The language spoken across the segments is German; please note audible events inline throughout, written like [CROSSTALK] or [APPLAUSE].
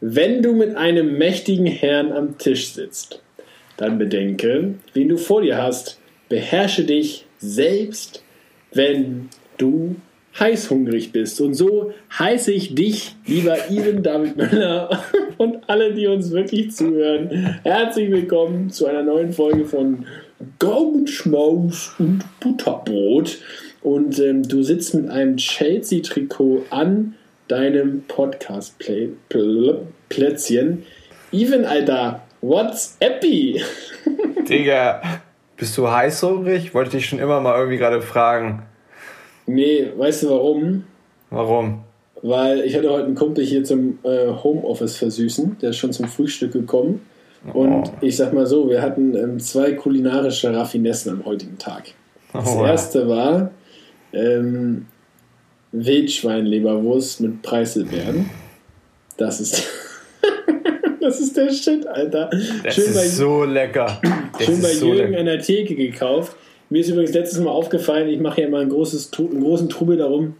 Wenn du mit einem mächtigen Herrn am Tisch sitzt, dann bedenke, wen du vor dir hast. Beherrsche dich selbst, wenn du heißhungrig bist. Und so heiße ich dich, lieber Ivan David Müller [LAUGHS] und alle, die uns wirklich zuhören, herzlich willkommen zu einer neuen Folge von Gaumenschmaus und Butterbrot. Und ähm, du sitzt mit einem Chelsea-Trikot an deinem Podcast-Plätzchen. Even, Alter, what's happy? [LAUGHS] Digga, bist du heißhungrig? Wollte ich dich schon immer mal irgendwie gerade fragen. Nee, weißt du warum? Warum? Weil ich hatte heute einen Kumpel hier zum äh, Homeoffice versüßen. Der ist schon zum Frühstück gekommen. Und Oh. ich sag mal so, wir hatten ähm, zwei kulinarische Raffinessen am heutigen Tag. Das Oh, erste war ähm, Wildschweinleberwurst mit Preiselbeeren. Das ist, [LAUGHS] das ist der Shit, Alter. Das schön ist bei, so lecker. Das schön bei so Jürgen lecker. an der Theke gekauft. Mir ist übrigens letztes Mal aufgefallen, ich mache ja immer ein großes, einen großen Trubel darum,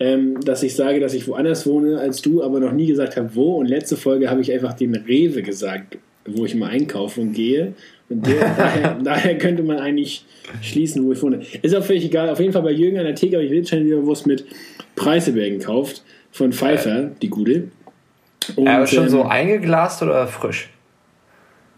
ähm, dass ich sage, dass ich woanders wohne als du, aber noch nie gesagt habe, wo. Und letzte Folge habe ich einfach den Rewe gesagt, wo ich mal einkaufe und gehe. Der, [LAUGHS] daher, daher könnte man eigentlich schließen, wo ich wohne. Ist auch völlig egal. Auf jeden Fall bei Jürgen an der Theke habe ich Wildschweinleberwurst mit Preiselbeeren gekauft. Von Pfeiffer, die gute. Und, Aber schon so ähm, eingeglast oder frisch?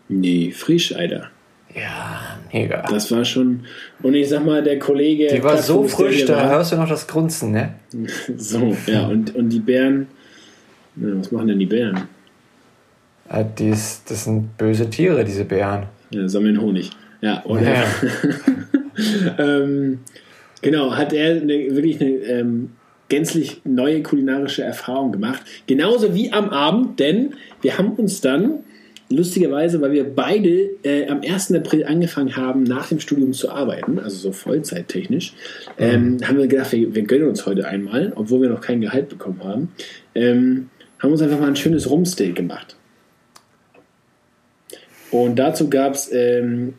Nee, frisch, Alter. Ja, mega. Das war schon. Und ich sag mal, der Kollege. Die war so frisch, da war- hörst du noch das Grunzen, ne? [LAUGHS] So, ja, und, und die Bären. Ja, was machen denn die Bären? Die ist, das sind böse Tiere, diese Bären. Ja, sammeln Honig. Ja, und Ja. [LAUGHS] ähm, genau, hat er eine, wirklich eine ähm, gänzlich neue kulinarische Erfahrung gemacht. Genauso wie am Abend, denn wir haben uns dann, lustigerweise, weil wir beide äh, am 1. April angefangen haben, nach dem Studium zu arbeiten, also so vollzeittechnisch, ähm, haben wir gedacht, wir, wir gönnen uns heute einmal, obwohl wir noch kein Gehalt bekommen haben, ähm, haben uns einfach mal ein schönes Rumsteak gemacht. Und dazu gab es ähm,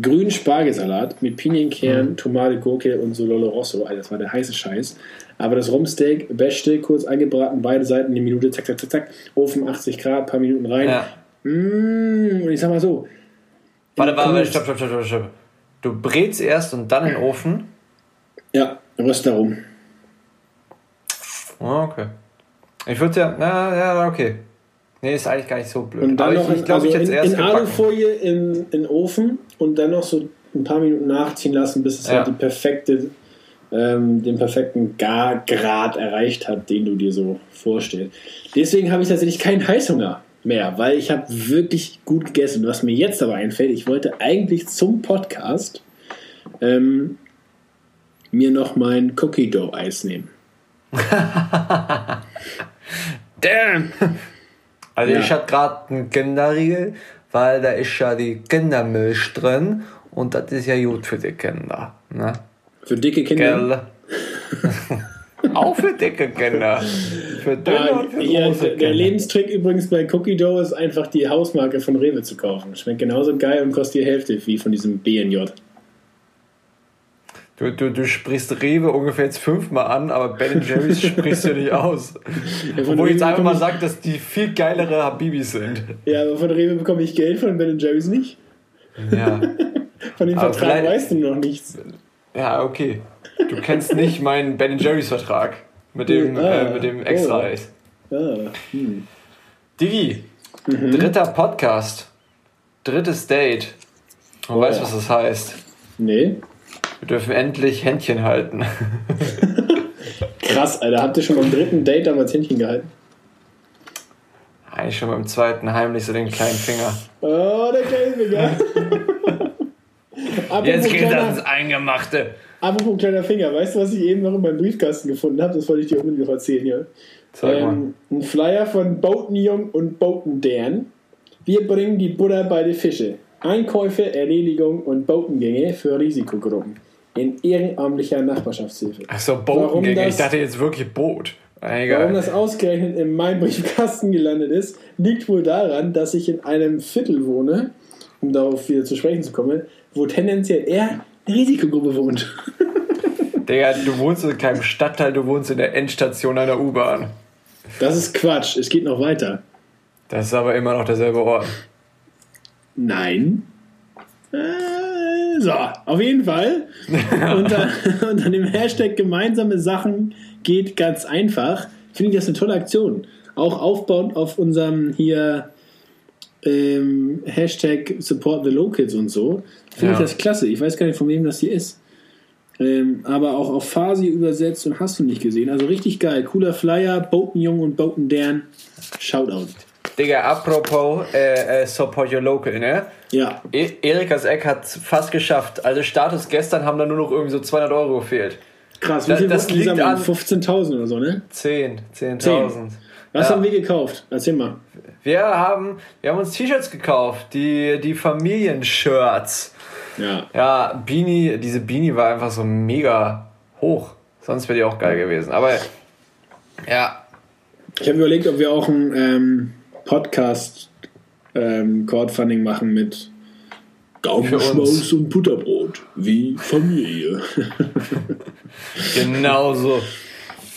grünen Spargelsalat mit Pinienkern, Tomate, Gurke und so Lolo Rosso. Alter, das war der heiße Scheiß. Aber das Rumsteak, beste, kurz angebraten, beide Seiten eine Minute, zack, zack, zack, zack. Ofen 80 Grad, paar Minuten rein. Ja. Mmh, und ich sag mal so. Warte, warte, warte, stopp, stopp, stopp, stopp. Du brätst erst und dann in den Ofen? Ja, röst darum. Ah, okay. Ich würde ja, na, ja, okay. Nee, ist eigentlich gar nicht so blöd. Und dann Aber noch ich, ich also ich es in, erst in. Alufolie in, in den Ofen und dann noch so ein paar Minuten nachziehen lassen, bis es Ja. halt die perfekte, ähm, den perfekten Gargrad erreicht hat, den du dir so vorstellst. Deswegen habe ich tatsächlich keinen Heißhunger mehr, weil ich habe wirklich gut gegessen. Was mir jetzt aber einfällt, ich wollte eigentlich zum Podcast ähm, mir noch mein Cookie Dough Eis nehmen. [LAUGHS] Damn! Also Ja. ich hatte gerade einen Kinderriegel, weil da ist ja die Kindermilch drin und das ist ja gut für die Kinder. Ne? Für dicke Kinder. [LAUGHS] Auch für dicke Kinder. Für dünne und für Ja, große der, der. Lebenstrick übrigens bei Cookie Dough ist einfach die Hausmarke von Rewe zu kaufen. Schmeckt genauso geil und kostet die Hälfte wie von diesem BNJ. Du, du, du sprichst Rewe ungefähr jetzt fünfmal an, aber Ben Jerry's [LAUGHS] sprichst du nicht aus. Ja, Obwohl ich jetzt einfach mal sage, dass die viel geilere Habibis sind. Ja, aber von Rewe bekomme ich Geld, von Ben Jerry's nicht. Ja. [LAUGHS] Von dem Aber Vertrag weißt du noch nichts. Ja, okay. Du kennst nicht meinen Ben Jerry's Vertrag mit dem, Ah, äh, mit dem extra oh. Eis. Ah, hm. Digi, Mhm. dritter Podcast, drittes Date. Und Oh weißt du, ja. was das heißt? Nee. Wir dürfen endlich Händchen halten. [LAUGHS] Krass, Alter. Habt ihr schon beim dritten Date damals Händchen gehalten? Eigentlich schon beim zweiten heimlich so den kleinen Finger. Oh, der Käsefinger. [LAUGHS] apropos, Jetzt geht das ins Eingemachte. apropos kleiner Finger. Weißt du, was ich eben noch in meinem Briefkasten gefunden habe? Das wollte ich dir unbedingt noch erzählen hier. Mal. Ähm, ein Flyer von Boaten Jung und Boaten Dan. Wir bringen die Butter bei den Fische. Einkäufe, Erledigung und Botengänge für Risikogruppen. In ehrenamtlicher Nachbarschaftshilfe. Achso, Warum Botengänge. Ich das- dachte jetzt wirklich Boot. Warum Egal. das ausgerechnet in meinem Briefkasten gelandet ist, liegt wohl daran, dass ich in einem Viertel wohne, um darauf wieder zu sprechen zu kommen, wo tendenziell eher eine Risikogruppe wohnt. [LAUGHS] Digga, du wohnst in keinem Stadtteil, du wohnst in der Endstation einer U-Bahn. Das ist Quatsch. Es geht noch weiter. Das ist aber immer noch derselbe Ort. Nein. Äh, so, auf jeden Fall. unter, unter dem Hashtag gemeinsame Sachen geht ganz einfach. Finde ich das eine tolle Aktion. Auch aufbauend auf unserem hier ähm, Hashtag Support the Locals und so. Finde Ja. ich das klasse. Ich weiß gar nicht, von wem das hier ist. Ähm, aber auch auf Farsi übersetzt und hast du nicht gesehen. Also richtig geil. Cooler Flyer, Boten Jung und Boten Dern. Shoutout. Digga, apropos äh, äh, Support Your Local, ne? Ja, E Erikas Eck hat fast geschafft. Also Status gestern haben da nur noch irgendwie so 200 Euro gefehlt. krass. Wie Das- viel das liegt an- 15.000 oder so, ne? 10, 10.000. Was Ja. haben wir gekauft? Erzähl mal. Wir haben, wir haben uns T-Shirts gekauft, die, die Familienshirts. Ja. Ja, Beanie, diese Beanie war einfach so mega hoch. Sonst wäre die auch geil gewesen. Aber ja, Ich habe überlegt, ob wir auch ein ähm, Podcast ähm, Crowdfunding machen mit Gaumenschmaus und Butterbrot. Wie Familie. [LAUGHS] genau so.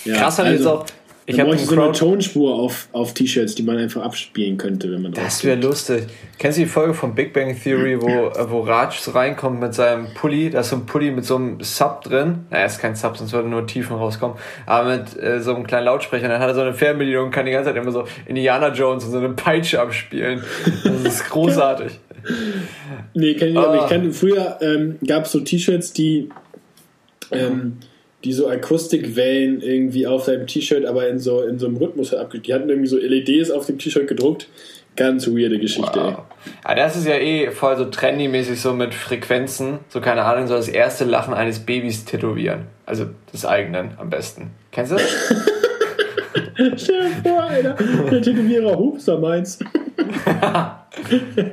ja, Krass ich jetzt auch. Ich habe so eine. Tonspur auf, auf T-Shirts, die man einfach abspielen könnte, wenn man Das wäre lustig. Kennst du die Folge von Big Bang Theory, wo, äh, [CLEARS THROAT] wo Raj reinkommt mit seinem Pulli? Da ist so ein Pulli mit so einem Sub drin. Naja, ist kein Sub, sonst würde nur Tiefen rauskommen. Aber mit äh, so einem kleinen Lautsprecher. Und dann hat er so eine Fernbedienung und kann die ganze Zeit immer so Indiana Jones und so eine Peitsche abspielen. Das ist [LAUGHS] großartig. Nee, kenn ich nicht, aber Ah. ich kannte früher ähm, gab es so T-Shirts, die, ähm, die so Akustikwellen irgendwie auf deinem T-Shirt, aber in so, in so einem Rhythmus abgedruckt. Die hatten irgendwie so LEDs auf dem T-Shirt gedruckt. Ganz weirde Geschichte, ey. Wow. Ah, das ist ja eh voll so trendy-mäßig so mit Frequenzen. So, keine Ahnung, so das erste Lachen eines Babys tätowieren. Also des eigenen am besten. Kennst du das? [LAUGHS] [LAUGHS] Stell dir vor, Alter, der Tätowierer Hupster meins.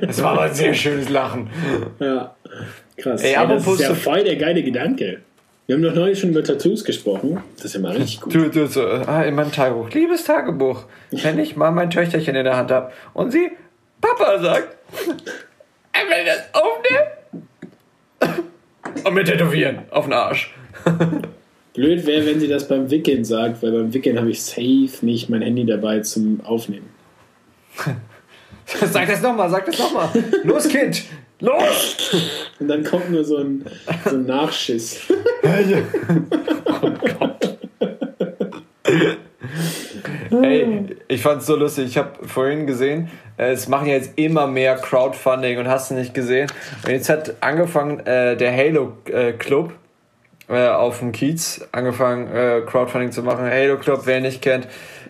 Das war aber ein sehr schönes Lachen. Ja, krass. Ey, Ey, das ist ja voll der geile Gedanke. Wir haben doch neulich schon über Tattoos gesprochen. Das ist ja mal richtig gut. Du, du, so, ah, in meinem Tagebuch. Liebes Tagebuch, wenn ich mal mein Töchterchen in der Hand habe und sie Papa sagt, er will das aufnehmen und mit tätowieren auf den Arsch. Blöd wäre, wenn sie das beim Wickeln sagt, weil beim Wickeln habe ich safe nicht mein Handy dabei zum Aufnehmen. [LAUGHS] [LAUGHS] Sag das nochmal, sag das nochmal. Los, Kind, los! Und dann kommt nur so ein, so ein Nachschiss. Ey, ich fand's so lustig. Ich habe vorhin gesehen, es machen ja jetzt immer mehr Crowdfunding und hast du nicht gesehen. Und jetzt hat angefangen äh, der Halo äh, Club äh, auf dem Kiez angefangen äh, Crowdfunding zu machen. Halo Club, wer nicht kennt,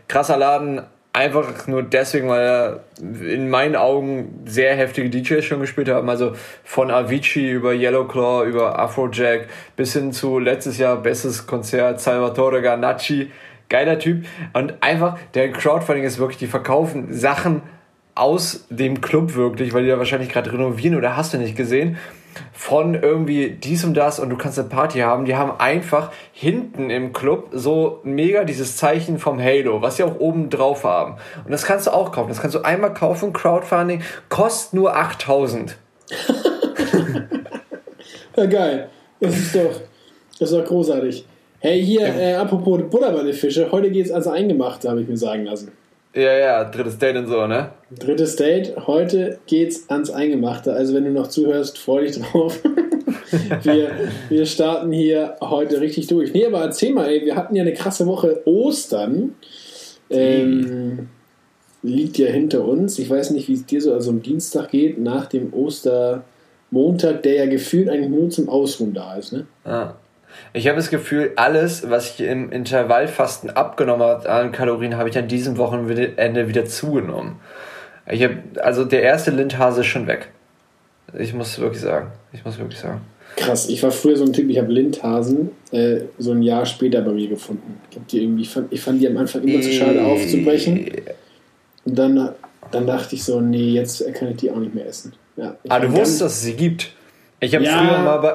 krasser Laden. Einfach nur deswegen, weil er in meinen Augen sehr heftige DJs schon gespielt haben. Also von Avicii über Yellowclaw, über Afrojack bis hin zu letztes Jahr bestes Konzert Salvatore Ganacci. Geiler Typ. Und einfach, der Crowdfunding ist wirklich, die verkaufen Sachen aus dem Club wirklich, weil die da wahrscheinlich gerade renovieren oder hast du nicht gesehen, von irgendwie dies und das und du kannst eine Party haben. Die haben einfach hinten im Club so mega dieses Zeichen vom Halo, was sie auch oben drauf haben. Und das kannst du auch kaufen. Das kannst du einmal kaufen, Crowdfunding, kostet nur 8000. [LAUGHS] Ja, geil. Das ist doch, das ist doch großartig. Hey, hier, äh, apropos Butterballe-Fische, heute geht's also eingemacht, habe ich mir sagen lassen. Ja, ja, drittes Date und so, ne? Drittes Date, heute geht's ans Eingemachte. Also wenn du noch zuhörst, freu dich drauf. [LAUGHS] wir, wir starten hier heute richtig durch. Nee, aber erzähl mal, ey, wir hatten ja eine krasse Woche Ostern. Ähm, liegt ja hinter uns. Ich weiß nicht, wie es dir so also am Dienstag geht, nach dem Ostermontag, der ja gefühlt eigentlich nur zum Ausruhen da ist. Ne? Ja. Ich habe das Gefühl, alles, was ich im Intervallfasten abgenommen habe an Kalorien, habe ich an diesem Wochenende wieder zugenommen. Ich hab, also der erste Lindhase ist schon weg. Ich muss wirklich sagen. Ich muss wirklich sagen. Krass, ich war früher so ein Typ, ich habe Lindhasen äh, so ein Jahr später bei mir gefunden. Ich, die irgendwie, ich, fand, ich fand die am Anfang immer zu schade aufzubrechen. Und dann, dann dachte ich so, nee, jetzt kann ich die auch nicht mehr essen. Ja, Ah, du wusstest, dass es sie gibt. Ich habe Ja. früher mal bei,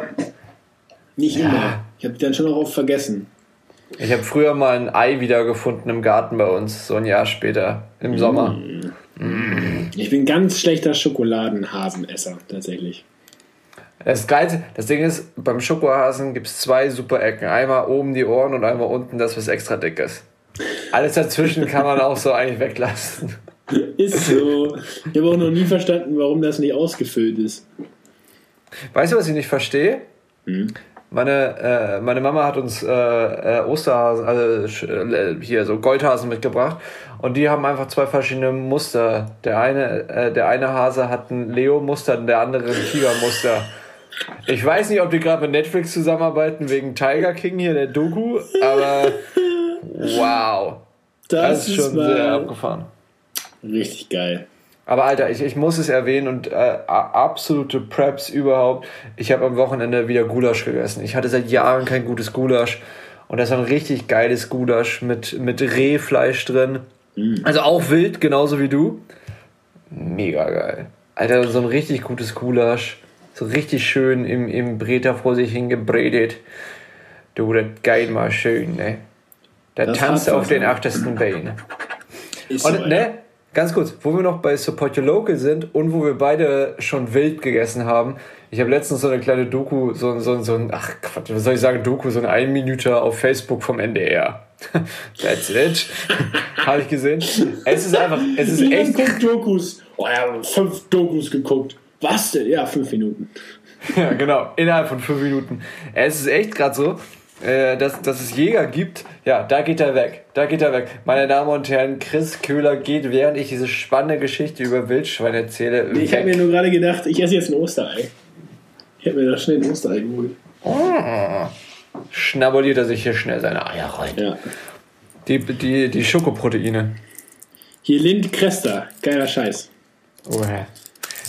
Nicht immer. Ich habe die dann schon auch oft vergessen. ich habe früher mal ein Ei wiedergefunden im Garten bei uns, so ein Jahr später im Sommer. Ich bin ganz schlechter Schokoladenhasenesser, tatsächlich. Das Geilste, das Ding ist, beim Schokohasen gibt es zwei super Ecken. Einmal oben die Ohren und einmal unten das, was extra dick ist. Alles dazwischen kann man auch so eigentlich weglassen. [LAUGHS] Ist so. Ich habe auch noch nie verstanden, warum das nicht ausgefüllt ist. Weißt du, was ich nicht verstehe? Hm. Meine, äh, meine Mama hat uns äh, äh, Osterhasen, also äh, hier so Goldhasen mitgebracht und die haben einfach zwei verschiedene Muster. Der eine, äh, der eine Hase hat ein Leo-Muster und der andere ein Tiger-Muster. Ich weiß nicht, ob die gerade mit Netflix zusammenarbeiten wegen Tiger King hier, der Doku, aber wow. Das, das ist schon sehr abgefahren. Richtig geil. Aber Alter, ich, ich muss es erwähnen und äh, absolute Preps überhaupt. Ich habe am Wochenende wieder Gulasch gegessen. Ich hatte seit Jahren kein gutes Gulasch. Und das war ein richtig geiles Gulasch mit, mit Rehfleisch drin. Mm. Also auch wild, genauso wie du. Mega geil. Alter, so ein richtig gutes Gulasch. So richtig schön im, im Breter vor sich hingebredet. Du, das geil mal schön, ne? Der tanzt auf den achtesten Bein. Ist und, so, ne? Ganz kurz, wo wir noch bei Support Your Local sind und wo wir beide schon wild gegessen haben. Ich habe letztens so eine kleine Doku, so, so, so ein, ach Quatsch, was soll ich sagen, Doku, so ein Einminüter auf Facebook vom NDR. [LAUGHS] That's it. [LAUGHS] habe ich gesehen. Es ist einfach, es ist Wie echt. guckt Dokus. Oh ja, fünf Dokus geguckt. Was denn? Ja, fünf Minuten. [LAUGHS] ja, genau, innerhalb von fünf Minuten. Es ist echt gerade so, äh, dass, dass es Jäger gibt, ja, da geht er weg. Da geht er weg. Meine Damen und Herren, Chris Köhler geht, während ich diese spannende Geschichte über Wildschwein erzähle. Nee, ich habe mir nur gerade gedacht, ich esse jetzt ein Osterei. Ich habe mir da schnell ein Osterei geholt. Oh. Schnabuliert er sich hier schnell seine Eier rein. Ja. Die, die, die Schokoproteine. Hier Lind Cresta. Geiler Scheiß. Oh, ja.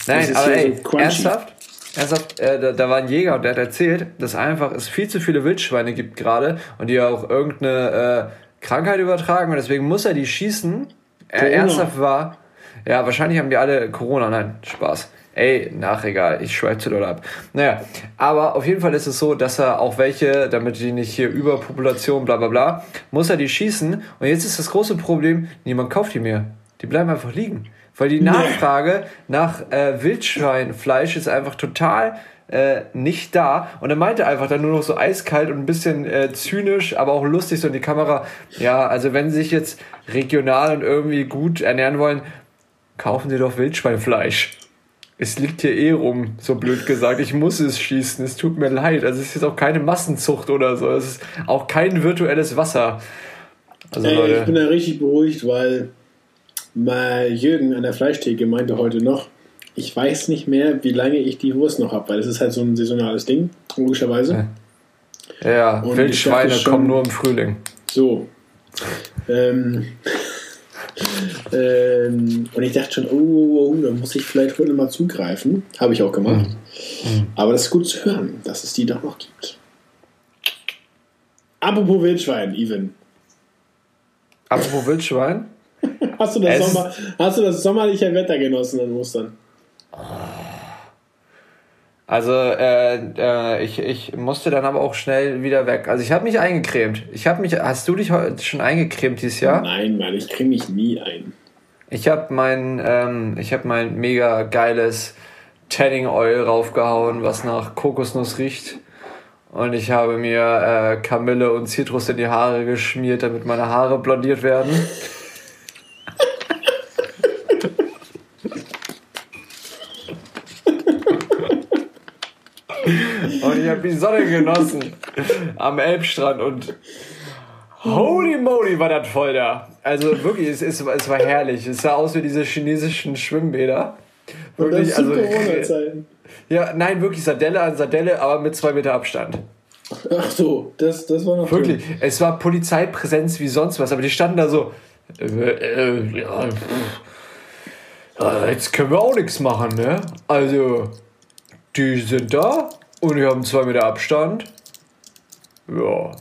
Nein, aber ey, so ernsthaft? Ernsthaft, äh, da, da war ein Jäger und der hat erzählt, dass einfach es viel zu viele Wildschweine gibt gerade und die auch irgendeine äh, Krankheit übertragen und deswegen muss er die schießen. Er ernsthaft war, ja, wahrscheinlich haben die alle Corona, nein, Spaß. Ey, nach egal, ich schweife zu doll ab. Naja, aber auf jeden Fall ist es so, dass er auch welche, damit die nicht hier Überpopulation, bla bla bla, muss er die schießen. Und jetzt ist das große Problem, niemand kauft die mehr. Die bleiben einfach liegen. Weil die Nachfrage nach äh, Wildschweinfleisch ist einfach total äh, nicht da. Und er meinte einfach dann nur noch so eiskalt und ein bisschen äh, zynisch, aber auch lustig so in die Kamera. Ja, also wenn sie sich jetzt regional und irgendwie gut ernähren wollen, kaufen sie doch Wildschweinfleisch. Es liegt hier eh rum, so blöd gesagt. Ich muss es schießen. Es tut mir leid. Also es ist jetzt auch keine Massenzucht oder so. Es ist auch kein virtuelles Wasser. Also, Ey, ich bin da richtig beruhigt, weil Mal Jürgen an der Fleischtheke meinte heute noch, ich weiß nicht mehr, wie lange ich die Wurst noch habe, weil das ist halt so ein saisonales Ding, logischerweise. Ja, ja Wildschweine schon, kommen nur im Frühling. So. Ähm, [LAUGHS] ähm, und ich dachte schon, oh, oh, oh, da muss ich vielleicht heute mal zugreifen. Habe ich auch gemacht. Mhm. Aber das ist gut zu hören, dass es die doch noch gibt. Apropos Wildschwein, Even. Apropos Wildschwein? [LAUGHS] hast, du das Sommer, hast du das sommerliche Wetter genossen an Ostern? Also äh, äh, ich, ich musste dann aber auch schnell wieder weg. Also ich habe mich eingecremt. Ich habe mich. Hast du dich schon eingecremt dieses Jahr? Nein, Mann, ich creme mich nie ein. Ich habe mein, ähm, ich habe mein mega geiles Tanning Oil raufgehauen, was nach Kokosnuss riecht. Und ich habe mir äh, Kamille und Zitrus in die Haare geschmiert, damit meine Haare blondiert werden. [LAUGHS] ich habe die Sonne genossen am Elbstrand und holy moly war das voll da. Also wirklich, es, es, es war herrlich. Es sah aus wie diese chinesischen Schwimmbäder. Wirklich, also, ja, nein, wirklich Sardelle an Sardelle, aber mit zwei Meter Abstand. Ach so, das, das war noch Wirklich, schön. es war Polizeipräsenz wie sonst was, aber die standen da so. Äh, äh, ja, jetzt können wir auch nichts machen, ne? Also, die sind da und die haben zwei Meter Abstand. Ja.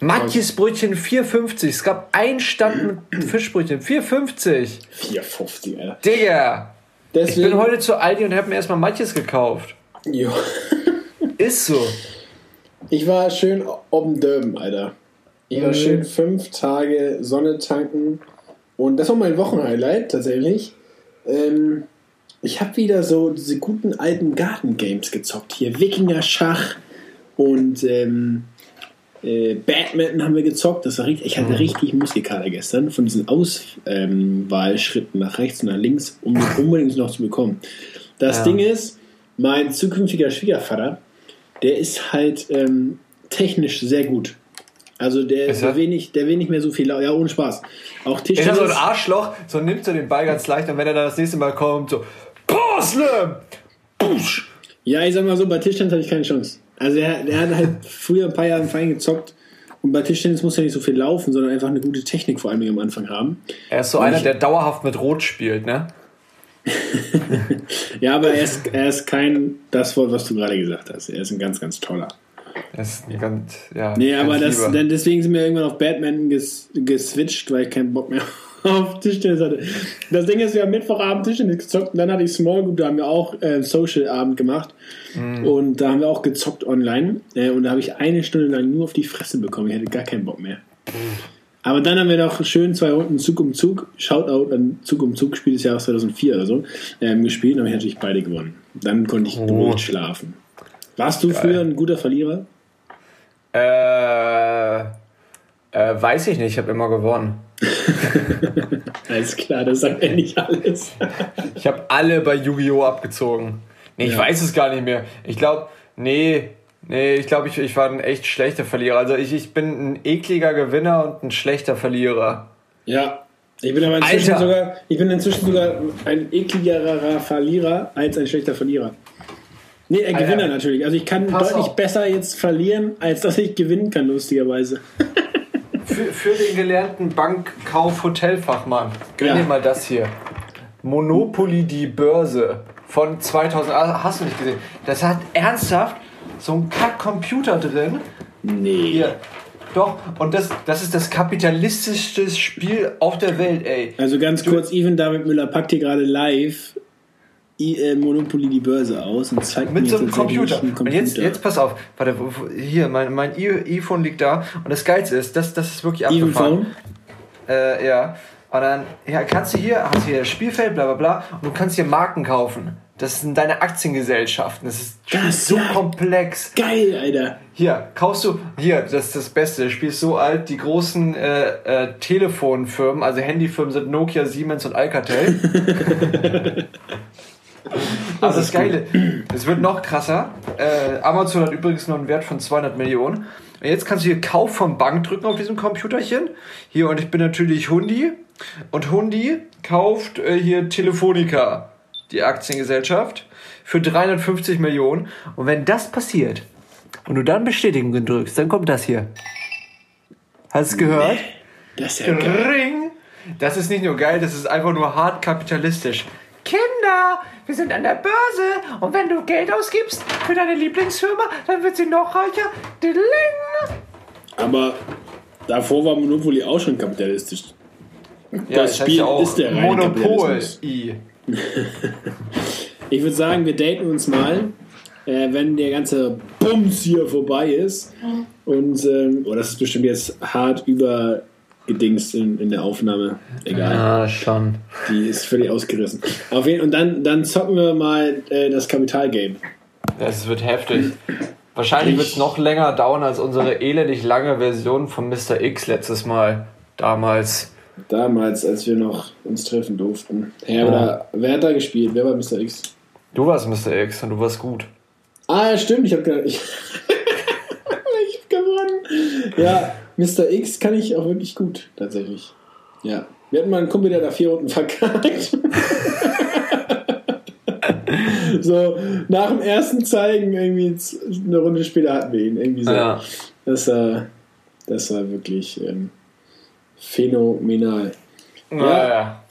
Matjes Brötchen 4,50. Es gab einen Stand mit Fischbrötchen. 4,50. 4,50, Alter. Digga. Deswegen. Ich bin heute zu Aldi und habe mir erstmal Matjes gekauft. Jo. [LAUGHS] Ist so. Ich war schön oben Döben, Alter. Ich war mhm. schön fünf Tage Sonne tanken. Und das war mein Wochenhighlight tatsächlich. Ähm, ich habe wieder so diese guten alten Gartengames gezockt. Hier Wikinger Schach und ähm, Äh, Badminton haben wir gezockt. Das war richtig, ich hatte richtig Muskelkater gestern von diesen Auswahlschritten nach rechts und nach links, um unbedingt noch zu bekommen. Das Ja. Ding ist, mein zukünftiger Schwiegervater, der ist halt ähm, technisch sehr gut. Also der, Ist der, er? nicht, der will nicht mehr so viel, ja ohne Spaß. Auch Ist er Tischtennis. so ein Arschloch, so nimmt so den Ball ganz leicht und wenn er dann das nächste Mal kommt, so Power Slam! Push! Ja, ich sag mal so, bei Tischtennis hatte ich keine Chance. Also er, der hat halt [LAUGHS] früher ein paar Jahre im Verein gezockt und bei Tischtennis muss ja nicht so viel laufen, sondern einfach eine gute Technik vor allem am Anfang haben. Er ist so einer, der dauerhaft mit Rot spielt, ne? [LAUGHS] Ja, aber er ist, er ist kein, das Wort, was du gerade gesagt hast. Er ist ein ganz, ganz toller. Er ist ein ganz, ja. Nee, aber das, dann deswegen sind wir irgendwann auf Badminton ges, geswitcht, weil ich keinen Bock mehr [LAUGHS] auf Tischtennis hatte. Das Ding ist, wir haben Mittwochabend Tischtennis gezockt und dann hatte ich Small Group, da haben wir auch äh, Social-Abend gemacht Mhm. und da haben wir auch gezockt online äh, und da habe ich eine Stunde lang nur auf die Fresse bekommen. Ich hatte gar keinen Bock mehr. Aber dann haben wir noch schön zwei Runden Zug um Zug, Shoutout an Zug um Zug, Spiel des Jahres 2004 oder so, ähm, gespielt und habe ich natürlich beide gewonnen. Dann konnte ich Oh. schlafen. Warst du früher ein guter Verlierer? Äh, äh, weiß ich nicht, ich habe immer gewonnen. [LAUGHS] Alles klar, das sagt ja nicht alles. [LAUGHS] Ich habe alle bei Yu-Gi-Oh! abgezogen. Nee, ich Ja. weiß es gar nicht mehr. Ich glaube, nee, nee, ich glaube, ich, ich war ein echt schlechter Verlierer. Also ich, ich bin ein ekliger Gewinner und ein schlechter Verlierer. Ja, ich bin aber inzwischen Alter. sogar, ich bin inzwischen sogar ein ekligerer Verlierer als ein schlechter Verlierer. Nee, ein Alter. Gewinner natürlich. Also ich kann Pass deutlich auf. besser jetzt verlieren, als dass ich gewinnen kann, lustigerweise. [LAUGHS] Für, für den gelernten Bankkauf-Hotelfachmann. Ja. dir mal das hier. Monopoly die Börse von 2000. Ah, Hast du nicht gesehen? Das hat ernsthaft so einen Kack-Computer drin. Nee. Hier. Doch, und das, das ist das kapitalistischste Spiel auf der Welt, ey. Also ganz kurz, Even David Müller packt hier gerade live Monopoly die Börse aus und zeigt Mit mir so einem Computer. einen Und jetzt, jetzt pass auf. Warte, hier, mein, mein iPhone liegt da. Und das Geilste ist, das, das ist wirklich abgefahren. Äh, ja. Und dann ja, kannst du hier, hast hier das Spielfeld, bla bla bla, und du kannst hier Marken kaufen. Das sind deine Aktiengesellschaften. Das ist Das, so ja. komplex. Geil, Alter. Hier, kaufst du, hier, das ist das Beste, das Spiel ist so alt, die großen äh, äh, Telefonfirmen, also Handyfirmen sind Nokia, Siemens und Alcatel. [LAUGHS] Aber das Geile, es wird noch krasser. Äh, Amazon hat übrigens noch einen Wert von 200 Millionen. Und jetzt kannst du hier Kauf von Bank drücken auf diesem Computerchen. Hier, und ich bin natürlich Hundi. Und Hundi kauft äh, hier Telefonica, die Aktiengesellschaft, für 350 Millionen. Und wenn das passiert und du dann Bestätigen drückst, dann kommt das hier. Hast du es gehört? Das ist ja geil. Ring! Das ist nicht nur geil, das ist einfach nur hart kapitalistisch. Kinder, wir sind an der Börse und wenn du Geld ausgibst für deine Lieblingsfirma, dann wird sie noch reicher. Diddling. Aber davor war Monopoly auch schon kapitalistisch. Ja, Das Spiel ist der reine Monopol. I. Ich würde sagen, wir daten uns mal, äh, wenn der ganze Bums hier vorbei ist. Und, ähm, oh, das ist bestimmt jetzt hart übergedingst in, in der Aufnahme. Egal, Ah, schon. die ist völlig ausgerissen. Auf jeden, und dann, dann zocken wir mal äh, das Kapitalgame. Das wird heftig. Wahrscheinlich wird es noch länger dauern als unsere elendig lange Version von Mr. X letztes Mal. Damals. Damals, als wir noch uns treffen durften. Wer, ja. wer hat da gespielt? Wer war Mr. X? Du warst Mr. X und du warst gut. Ah, ja, stimmt, ich habe ich, [LAUGHS] ich hab gewonnen. Ja, Mr. X kann ich auch wirklich gut, tatsächlich. Ja. Wir hatten mal einen Kumpel, der da vier Runden verkackt. [LAUGHS] so, nach dem ersten Zeigen, irgendwie eine Runde später hatten wir ihn. Irgendwie so. Ja. Das, war, das war wirklich ähm, phänomenal. Ja. ja.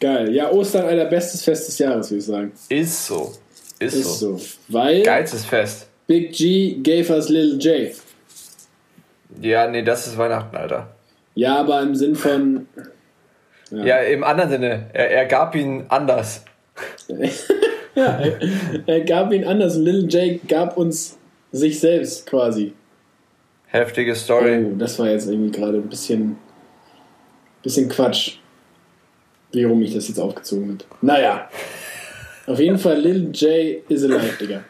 Geil. Ja, Ostern, Alter, bestes Fest des Jahres, würde ich sagen. Ist so. Ist, Ist so. so. Weil Geilstes Fest. Big G gave us Little J. Ja, nee, das ist Weihnachten, Alter. Ja, aber im Sinn von. Ja, im anderen Sinne. Er, er gab ihn anders. [LAUGHS] ja, er, er gab ihn anders. Little J gab uns sich selbst quasi. Heftige Story. Oh, das war jetzt irgendwie gerade ein bisschen, bisschen Quatsch. Wie rum ich das jetzt aufgezogen wird. Naja. Auf jeden Fall, Little J is alive, Digga.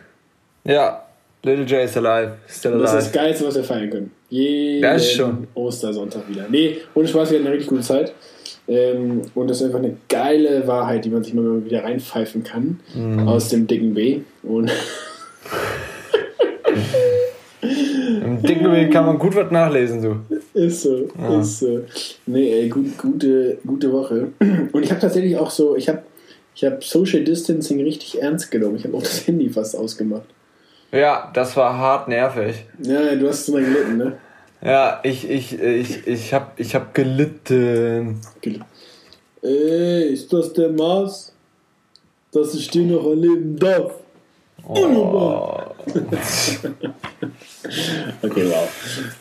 Ja, Little J is alive. Still alive. Das ist das Geilste, was wir feiern können. Jeden Das ist schon. Ostersonntag wieder. Nee, ohne Spaß, wir hatten eine richtig gute Zeit. Ähm, und das ist einfach eine geile Wahrheit, die man sich mal wieder reinpfeifen kann Mhm. aus dem dicken B. Und Im dicken Weg kann man gut was nachlesen, du. ist so, ist so. Nee, ey, gut, gute, gute Woche. Und ich habe tatsächlich auch so, ich habe ich hab Social Distancing richtig ernst genommen. Ich habe auch das Handy fast ausgemacht. Ja, das war hart nervig. Ja, du hast mal gelitten, ne? Ja, ich, ich, ich, ich hab, ich hab gelitten. Ey, ist das der Mars? Dass ich dir noch erleben darf. Oh, [LAUGHS] Okay, wow.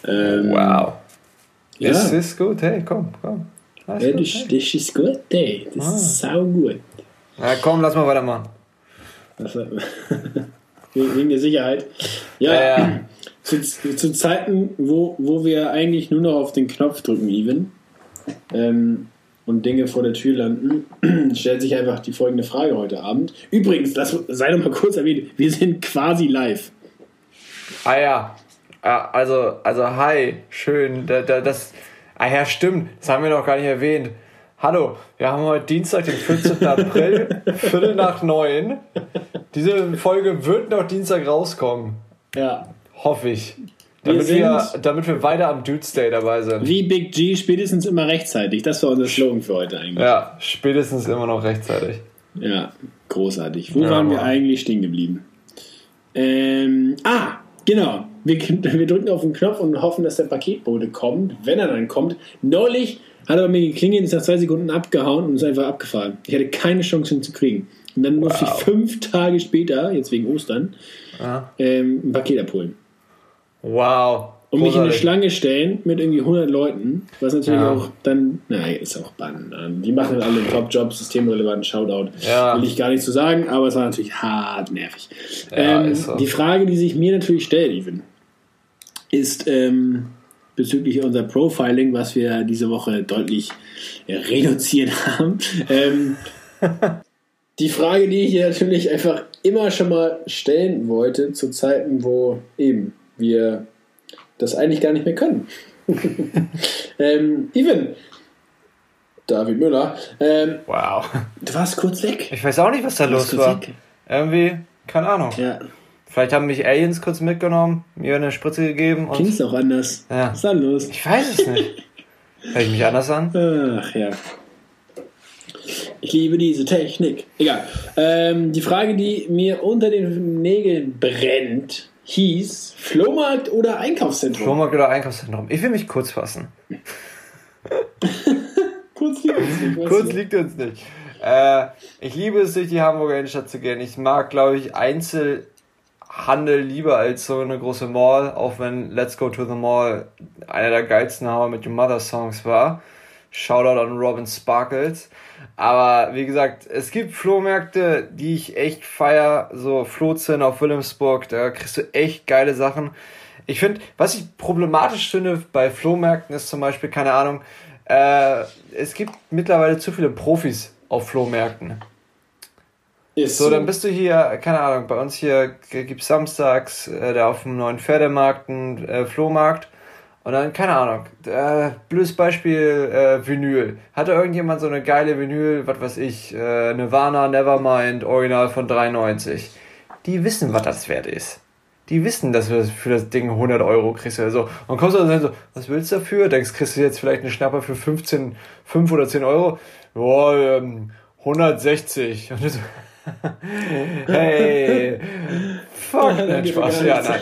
Ähm, wow. Ja. Ist, ist gut, hey, komm, komm. Alles Ja, das, hey. das ist gut, ey. Das Ah. ist sau gut. Na komm, lass mal weitermachen. Das [LAUGHS] war- wegen der Sicherheit. Ja, Ja, ja. [CLEARS THROAT] Zu, zu Zeiten, wo, wo wir eigentlich nur noch auf den Knopf drücken, Even, ähm, und Dinge vor der Tür landen, [CLEARS THROAT] stellt sich einfach die folgende Frage heute Abend. Übrigens, das sei noch mal kurz erwähnt, wir sind quasi live. Ah ja. also, also hi, schön. Da, da, das, ah ja, stimmt. Das haben wir noch gar nicht erwähnt. Hallo, wir haben heute Dienstag, den 14. April, Viertel nach neun. Diese Folge wird noch Dienstag rauskommen. Ja. Hoffe ich. Damit Wir wir, damit wir weiter am Dudes Day dabei sind. Wie Big G, spätestens immer rechtzeitig. Das war unser Slogan für heute eigentlich. Ja, spätestens immer noch rechtzeitig. Ja, großartig. Wo Ja, waren wir eigentlich stehen geblieben? Ähm, ah, genau. Wir, wir drücken auf den Knopf und hoffen, dass der Paketbote kommt. Wenn er dann kommt. Neulich hat er bei mir geklingelt, ist nach zwei Sekunden abgehauen und ist einfach abgefahren. Ich hatte keine Chance, ihn zu kriegen. Und dann musste Wow. ich fünf Tage später, jetzt wegen Ostern, Ja. ähm, ein Paket abholen. Wow. Und mich in eine. Schlange stellen mit irgendwie 100 Leuten, was natürlich Ja. auch dann, naja, ist auch Bann. Die machen alle einen Top-Job, systemrelevant, Shoutout. Ja. Will ich gar nicht zu sagen, aber es war natürlich hart nervig. Ja, ähm, ist so. Die Frage, die sich mir natürlich stellt, Even, ist ähm, bezüglich unser Profiling, was wir diese Woche deutlich äh, reduziert [LAUGHS] haben. Ähm, [LAUGHS] die Frage, die ich hier natürlich einfach immer schon mal stellen wollte, zu Zeiten, wo eben wir das eigentlich gar nicht mehr können. [LAUGHS] ähm, Even, David Müller, ähm, Wow. du warst kurz weg. Ich weiß auch nicht, was da los war. weg. Irgendwie, keine Ahnung. Ja, Vielleicht haben mich Aliens kurz mitgenommen, mir eine Spritze gegeben und. klingst auch anders. Ja. Was ist da los? Ich weiß es nicht. Hör ich mich anders an? Ach ja. Ich liebe diese Technik. Egal. Ähm, die Frage, die mir unter den Nägeln brennt, hieß Flohmarkt oder Einkaufszentrum? Flohmarkt oder Einkaufszentrum? Ich will mich kurz fassen. [LAUGHS] Kurz liegt es nicht, Kurz du? liegt uns nicht. Äh, ich liebe es, durch die Hamburger Innenstadt zu gehen. Ich mag, glaube ich, Einzelhandel lieber als so eine große Mall, auch wenn Let's Go to the Mall einer der geilsten I Met Your Mother Songs war. Shoutout an Robin Sparkles. Aber wie gesagt, es gibt Flohmärkte, die ich echt feier, so Flohzen auf Wilhelmsburg, da kriegst du echt geile Sachen. Ich finde, was ich problematisch finde bei Flohmärkten ist zum Beispiel, keine Ahnung, äh, es gibt mittlerweile zu viele Profis auf Flohmärkten. Ist So, dann bist du hier, keine Ahnung, bei uns hier gibt samstags äh, da auf dem neuen Pferdemarkt einen äh, Flohmarkt. Und dann, keine Ahnung, äh, blödes Beispiel, äh, Vinyl. Hatte irgendjemand so eine geile Vinyl, was weiß ich, äh, Nirvana, Nevermind, Original von 93. Die wissen, was das wert ist. Die wissen, dass du für das Ding 100 Euro kriegst oder so. Und kommst du dann so, was willst du dafür? Denkst, kriegst du jetzt vielleicht eine Schnapper für 15, 5 oder 10 Euro? Boah, ähm, 160. Und du so, [LAUGHS] hey, fuck, [LAUGHS] nein, Spaß. Ja, nein.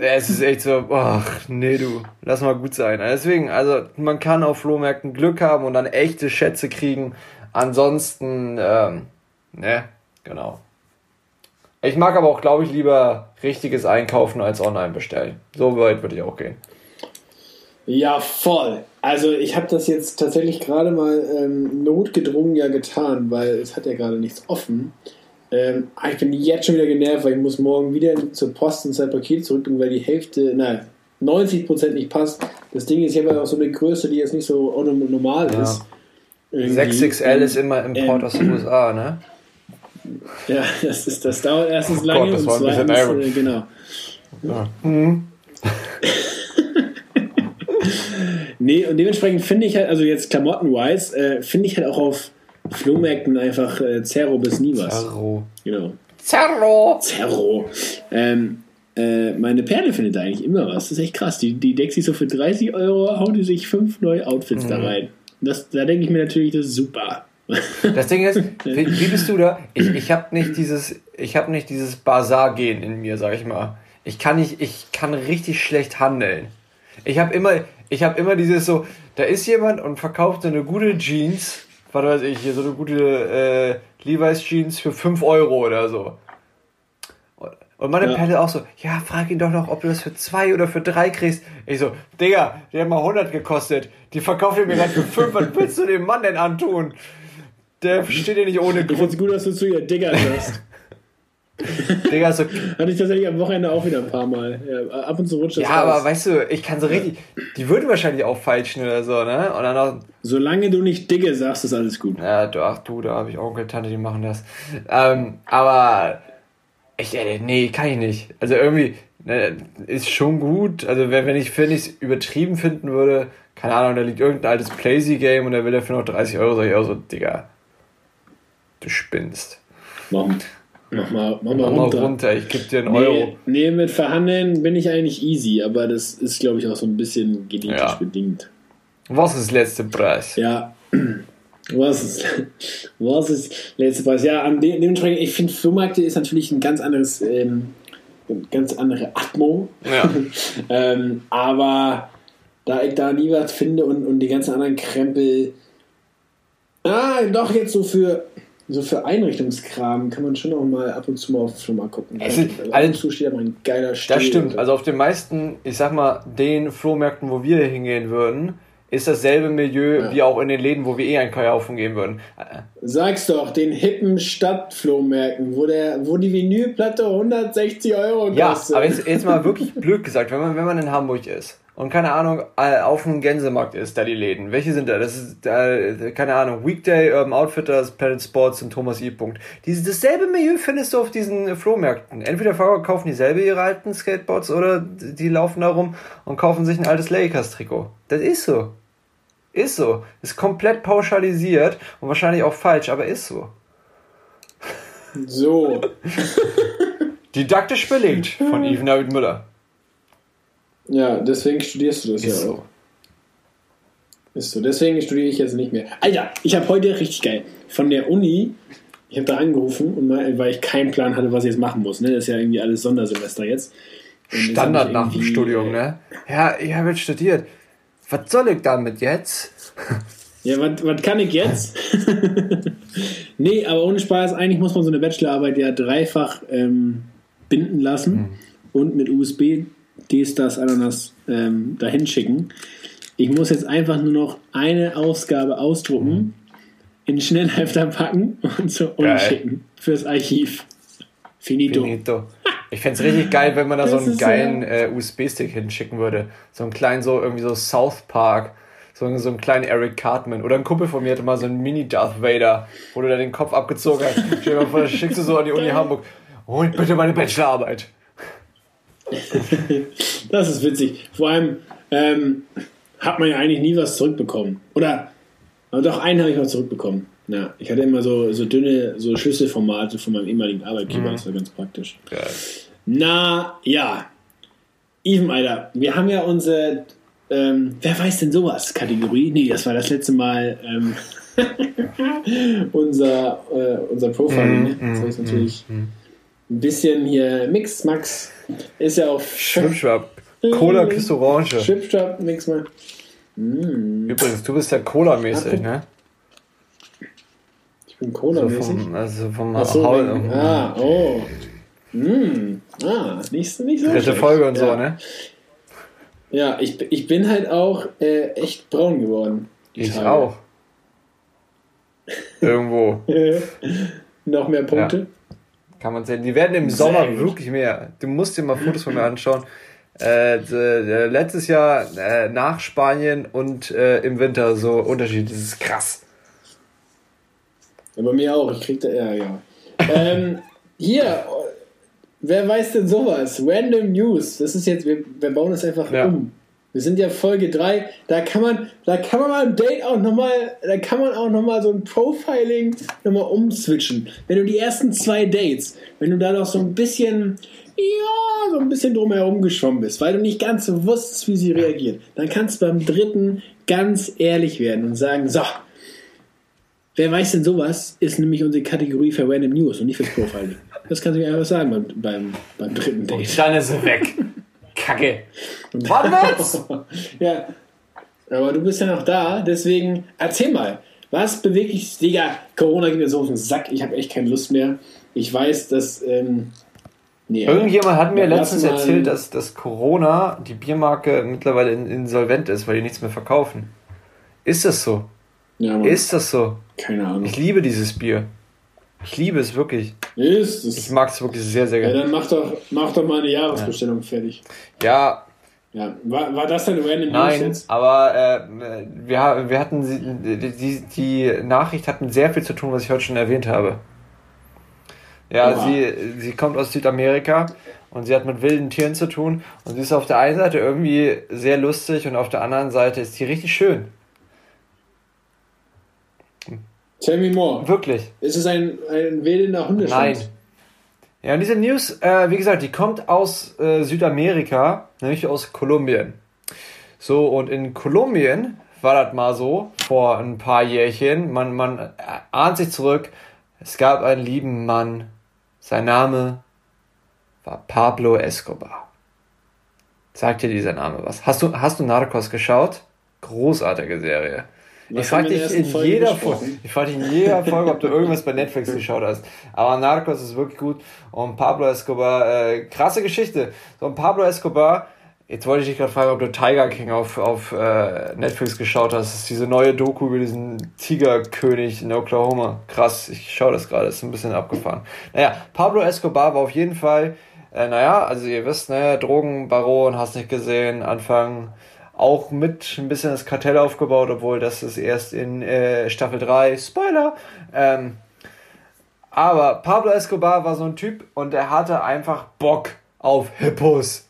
Es ist echt so, ach, nee, du, lass mal gut sein. Deswegen, also, man kann auf Flohmärkten Glück haben und dann echte Schätze kriegen. Ansonsten, ähm, ne, genau. Ich mag aber auch, glaube ich, lieber richtiges Einkaufen als online bestellen. So weit würde ich auch gehen. Ja, voll. Also ich habe das jetzt tatsächlich gerade mal ähm, notgedrungen ja getan, weil es hat ja gerade nichts offen. Ähm, ah, ich bin jetzt schon wieder genervt, weil ich muss morgen wieder zur Post und sein Paket zurückbringen, weil die Hälfte, nein, 90% nicht passt. Das Ding ist, ich habe ja auch so eine Größe, die jetzt nicht so normal Ja. ist. Irgendwie. 6XL ist immer Import ähm, aus den USA, ne? Ja, das, ist, das dauert erstens Oh lange Gott, und zweitens, äh, genau. Ja. Mhm. [LAUGHS] nee, und dementsprechend finde ich halt, also jetzt klamotten-wise, äh, finde ich halt auch auf Flohmärkten einfach äh, Zerro bis nie was. Zerro. Genau. Zerro! Zerro. Ähm, äh, meine Perle findet da eigentlich immer was. Das ist echt krass. Die, die deckt sich so für 30 Euro, haut die sich fünf neue Outfits mhm. da rein. Das, da denke ich mir natürlich, das ist super. [LAUGHS] Das Ding ist, wie, wie bist du da? Ich, ich habe nicht dieses, ich habe nicht dieses Bazar-Gehen in mir, sag ich mal. Ich kann nicht, ich kann richtig schlecht handeln. Ich habe immer, ich habe immer dieses so, da ist jemand und verkauft so eine gute Jeans, was weiß ich, hier so eine gute äh, Levi's Jeans für 5 Euro oder so. Und meine ja. Pelle auch so, ja, frag ihn doch noch, ob du das für 2 oder für 3 kriegst. Ich so, Digga, die hat mal 100 gekostet. Die verkauft ihr mir gerade für 5. Was willst du dem Mann denn antun? Der [LAUGHS] steht ja nicht ohne Grund. Ich find's gut, dass du zu ihr Digga sagst. [LAUGHS] Digga, so. Hatte ich tatsächlich am Wochenende auch wieder ein paar Mal. Ja, ab und zu rutscht das Ja, raus. aber weißt du, ich kann so richtig. Die würde wahrscheinlich auch falschen oder so, ne? Und dann auch, Solange du nicht Digge sagst, ist alles gut. Ja, du, ach du, da habe ich Onkel, Tante, die machen das. Ähm, aber. Ich, äh, nee, kann ich nicht. Also irgendwie. Ne, ist schon gut. Also wenn ich, wenn ich es übertrieben finden würde, keine Ahnung, da liegt irgendein altes Playsy-Game und der will dafür noch 30 Euro, sag ich auch so, Digga. Du spinnst. Warum? Mach mal, mach mal, runter. mal runter. ich gebe dir einen nee, Euro. Nee, mit Verhandeln bin ich eigentlich easy, aber das ist, glaube ich, auch so ein bisschen genetisch ja. bedingt. Was ist letzter Preis? Ja. [CLEARS THROAT] Was ist, [LAUGHS] was ist letzter Preis? Ja, an dem, dementsprechend, ich finde, Flohmärkte ist natürlich ein ganz anderes, ähm, ganz andere Atmo. Ja. [LAUGHS] ähm, aber da ich da nie was finde und, und die ganzen anderen Krempel, ah, doch jetzt so für so für Einrichtungskram kann man schon auch mal ab und zu mal auf mal gucken. Es ist, also zu steht aber ein geiler Stil. Das stimmt. Also auf den meisten, ich sag mal, den Flohmärkten, wo wir hingehen würden, ist dasselbe Milieu ja. wie auch in den Läden, wo wir eh einkaufen gehen würden. Sag's doch, den hippen Stadtflohmärkten, wo, der, wo die Vinylplatte 160 Euro kostet. Ja, aber jetzt, jetzt mal wirklich blöd gesagt, wenn man, wenn man in Hamburg ist und keine Ahnung, auf dem Gänsemarkt ist da die Läden. Welche sind da? Das ist, äh, keine Ahnung, Weekday, Urban Outfitters, Planet Sports und Thomas E. Punkt. Diese, dasselbe Milieu findest du auf diesen Flohmärkten. Entweder kaufen dieselbe ihre alten Skateboards oder die laufen da rum und kaufen sich ein altes Lakers-Trikot. Das ist so. Ist so. Ist komplett pauschalisiert und wahrscheinlich auch falsch, aber ist so. So. [LAUGHS] Didaktisch belegt von Even David Müller. Ja, deswegen studierst du das Ist ja auch. So. Ist so. Deswegen studiere ich jetzt nicht mehr. Alter, ich habe heute richtig geil von der Uni. Ich habe da angerufen und mal, weil ich keinen Plan hatte, was ich jetzt machen muss. Ne? Das ist ja irgendwie alles Sondersemester jetzt. Standard nach dem Studium, ne? Ja, ich habe jetzt studiert. Was soll ich damit jetzt? [LAUGHS] Ja, was kann ich jetzt? [LAUGHS] nee, aber ohne Spaß, eigentlich muss man so eine Bachelorarbeit ja dreifach ähm, binden lassen mhm. und mit USB dies, das, Ananas ähm, dahin schicken. Ich muss jetzt einfach nur noch eine Ausgabe ausdrucken, mhm. in Schnellhefter packen und so umschicken fürs Archiv. Finito. Finito. Ich fände es richtig geil, wenn man da so einen geilen äh, USB-Stick hinschicken würde. So einen kleinen, so irgendwie so South Park. So, so einen kleinen Eric Cartman. Oder ein Kumpel von mir hatte mal so einen Mini-Darth Vader, wo du da den Kopf abgezogen hast. Stell dir mal vor, das schickst du so an die Uni [LAUGHS] Hamburg. Hol bitte meine Bachelorarbeit. [LAUGHS] das ist witzig. Vor allem ähm, hat man ja eigentlich nie was zurückbekommen. Oder aber doch einen habe ich mal zurückbekommen. Ja, ich hatte immer so, so dünne so Schlüsselformate von meinem ehemaligen Arbeitgeber. Mhm. Das war ganz praktisch. Geil. Na ja. Even, Alter, wir haben ja unsere ähm, Wer weiß denn sowas? Kategorie? Nee, das war das letzte Mal ähm, [LAUGHS] [LAUGHS] unser, äh, unser Profiling. Mm, das heißt natürlich. Mm, mm ein bisschen hier Mix Max ist ja auch Schwipschwap. Cola küsst Orange. Schwipschwap, Mix mal. Mm. Übrigens, du bist ja Cola-mäßig, ne? Ich bin Cola-mäßig. Also vom, also vom so, Haul. Ah, oh. Mm. Ah, nicht, nicht so. Dritte Folge und ja. so, ne? Ja, ich, ich bin halt auch äh, echt braun geworden. Ich Tage. auch. Irgendwo. [LAUGHS] Noch mehr Punkte? Ja. Kann man sehen. Die werden im Sehr Sommer gut. wirklich mehr. Du musst dir mal Fotos von mir anschauen. Äh, äh, letztes Jahr äh, nach Spanien und äh, im Winter so Unterschied. Das ist krass. Ja, bei mir auch. Ich krieg da, ja, ja. ähm, hier, wer weiß denn sowas? Random News. Das ist jetzt, wir, wir bauen das einfach ja. um. Wir sind ja Folge 3, da kann man, da kann man mal im Date auch nochmal, da kann man auch nochmal so ein Profiling nochmal umswitchen. Wenn du die ersten zwei Dates, wenn du da noch so ein bisschen, ja, so ein bisschen drumherum geschwommen bist, weil du nicht ganz so wusstest, wie sie reagiert, dann kannst du beim dritten ganz ehrlich werden und sagen, so, wer weiß denn sowas, ist nämlich unsere Kategorie für Random News und nicht fürs Profiling. Das kannst du mir einfach sagen beim, beim, beim dritten Date. Und dann ist sie weg. Kacke. [LAUGHS] Was? ja. Aber du bist ja noch da, deswegen erzähl mal. Was bewegt dich, Digga? Corona geht mir so auf den Sack, ich habe echt keine Lust mehr. Ich weiß, dass. Ähm, nee, Irgendjemand hat mir letztens erzählt, dass, dass Corona, die Biermarke, mittlerweile insolvent ist, weil die nichts mehr verkaufen. Ist das so? Ja, Mann. Ist das so? Keine Ahnung. Ich liebe dieses Bier. Ich liebe es wirklich. Ist es. Ich mag es wirklich sehr, sehr gerne. Ja, dann mach doch, mach doch mal eine Jahresbestellung ja. fertig. Ja. Ja, war, war das denn random Nein, News jetzt? aber äh, wir, wir hatten die, die, die Nachricht hat mit sehr viel zu tun, was ich heute schon erwähnt habe. Ja, sie, sie kommt aus Südamerika und sie hat mit wilden Tieren zu tun und sie ist auf der einen Seite irgendwie sehr lustig und auf der anderen Seite ist sie richtig schön. Tell me more. Wirklich. Ist es ein, ein wählender Hundestand? Nein. Ja, und diese News, äh, wie gesagt, die kommt aus äh, Südamerika, nämlich aus Kolumbien. So, und in Kolumbien war das mal so, vor ein paar Jährchen, man, man ahnt sich zurück, es gab einen lieben Mann, sein Name war Pablo Escobar. Sagt dir dieser Name was? Hast du, hast du Narcos geschaut? Großartige Serie. Ich frage dich in jeder Folge, ich frage dich in jeder Folge, ob du irgendwas bei Netflix geschaut hast. Aber Narcos ist wirklich gut und Pablo Escobar, äh, krasse Geschichte. So ein Pablo Escobar, jetzt wollte ich dich gerade fragen, ob du Tiger King auf, auf äh, Netflix geschaut hast. Das ist diese neue Doku über diesen Tigerkönig in Oklahoma. Krass, ich schaue das gerade, ist ein bisschen abgefahren. Naja, Pablo Escobar war auf jeden Fall, äh, naja, also ihr wisst, ne, Drogenbaron, hast nicht gesehen, Anfang auch mit ein bisschen das Kartell aufgebaut, obwohl das ist erst in äh, Staffel 3, Spoiler. Ähm, aber Pablo Escobar war so ein Typ und er hatte einfach Bock auf Hippos.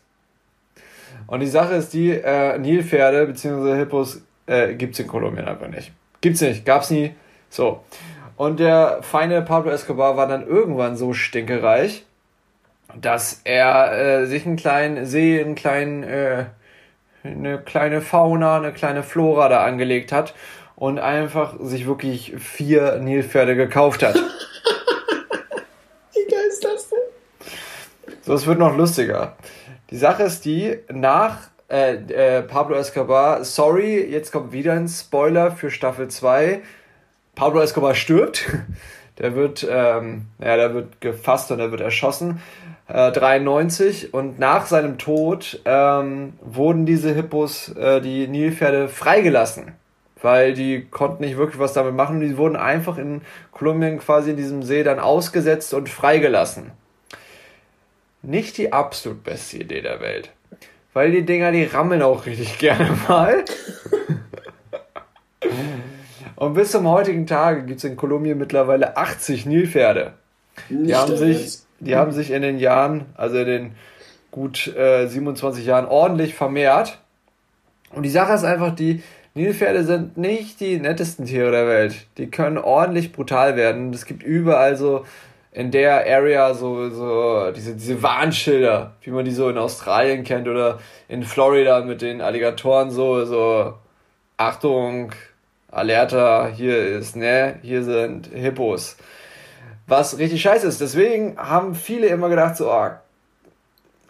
Und die Sache ist die, äh, Nilpferde bzw. Hippos äh, gibt es in Kolumbien einfach nicht. Gibt's nicht, gab's nie. So. Und der feine Pablo Escobar war dann irgendwann so stinkereich, dass er äh, sich einen kleinen See, einen kleinen äh, eine kleine Fauna, eine kleine Flora da angelegt hat und einfach sich wirklich vier Nilpferde gekauft hat. [LAUGHS] Wie geil ist das denn? So, es wird noch lustiger. Die Sache ist die, nach äh, äh, Pablo Escobar, sorry, jetzt kommt wieder ein Spoiler für Staffel 2. Pablo Escobar stirbt. [LAUGHS] Der wird, ähm, ja, der wird gefasst und er wird erschossen. 93 äh, und nach seinem Tod ähm, wurden diese Hippos, äh, die Nilpferde, freigelassen. Weil die konnten nicht wirklich was damit machen. Die wurden einfach in Kolumbien quasi in diesem See dann ausgesetzt und freigelassen. Nicht die absolut beste Idee der Welt. Weil die Dinger, die rammeln auch richtig [LAUGHS] gerne mal. und bis zum heutigen Tage gibt es in Kolumbien mittlerweile 80 Nilpferde. Die haben sich die haben sich in den Jahren, also in den gut äh, 27 Jahren, ordentlich vermehrt. Und die Sache ist einfach die, Nilpferde sind nicht die nettesten Tiere der Welt. Die können ordentlich brutal werden. Es gibt überall so in der Area so, so diese, diese Warnschilder, wie man die so in Australien kennt oder in Florida mit den Alligatoren so, so Achtung, Alerta, hier ist, ne, hier sind Hippos. Was richtig scheiße ist. Deswegen haben viele immer gedacht, so, oh,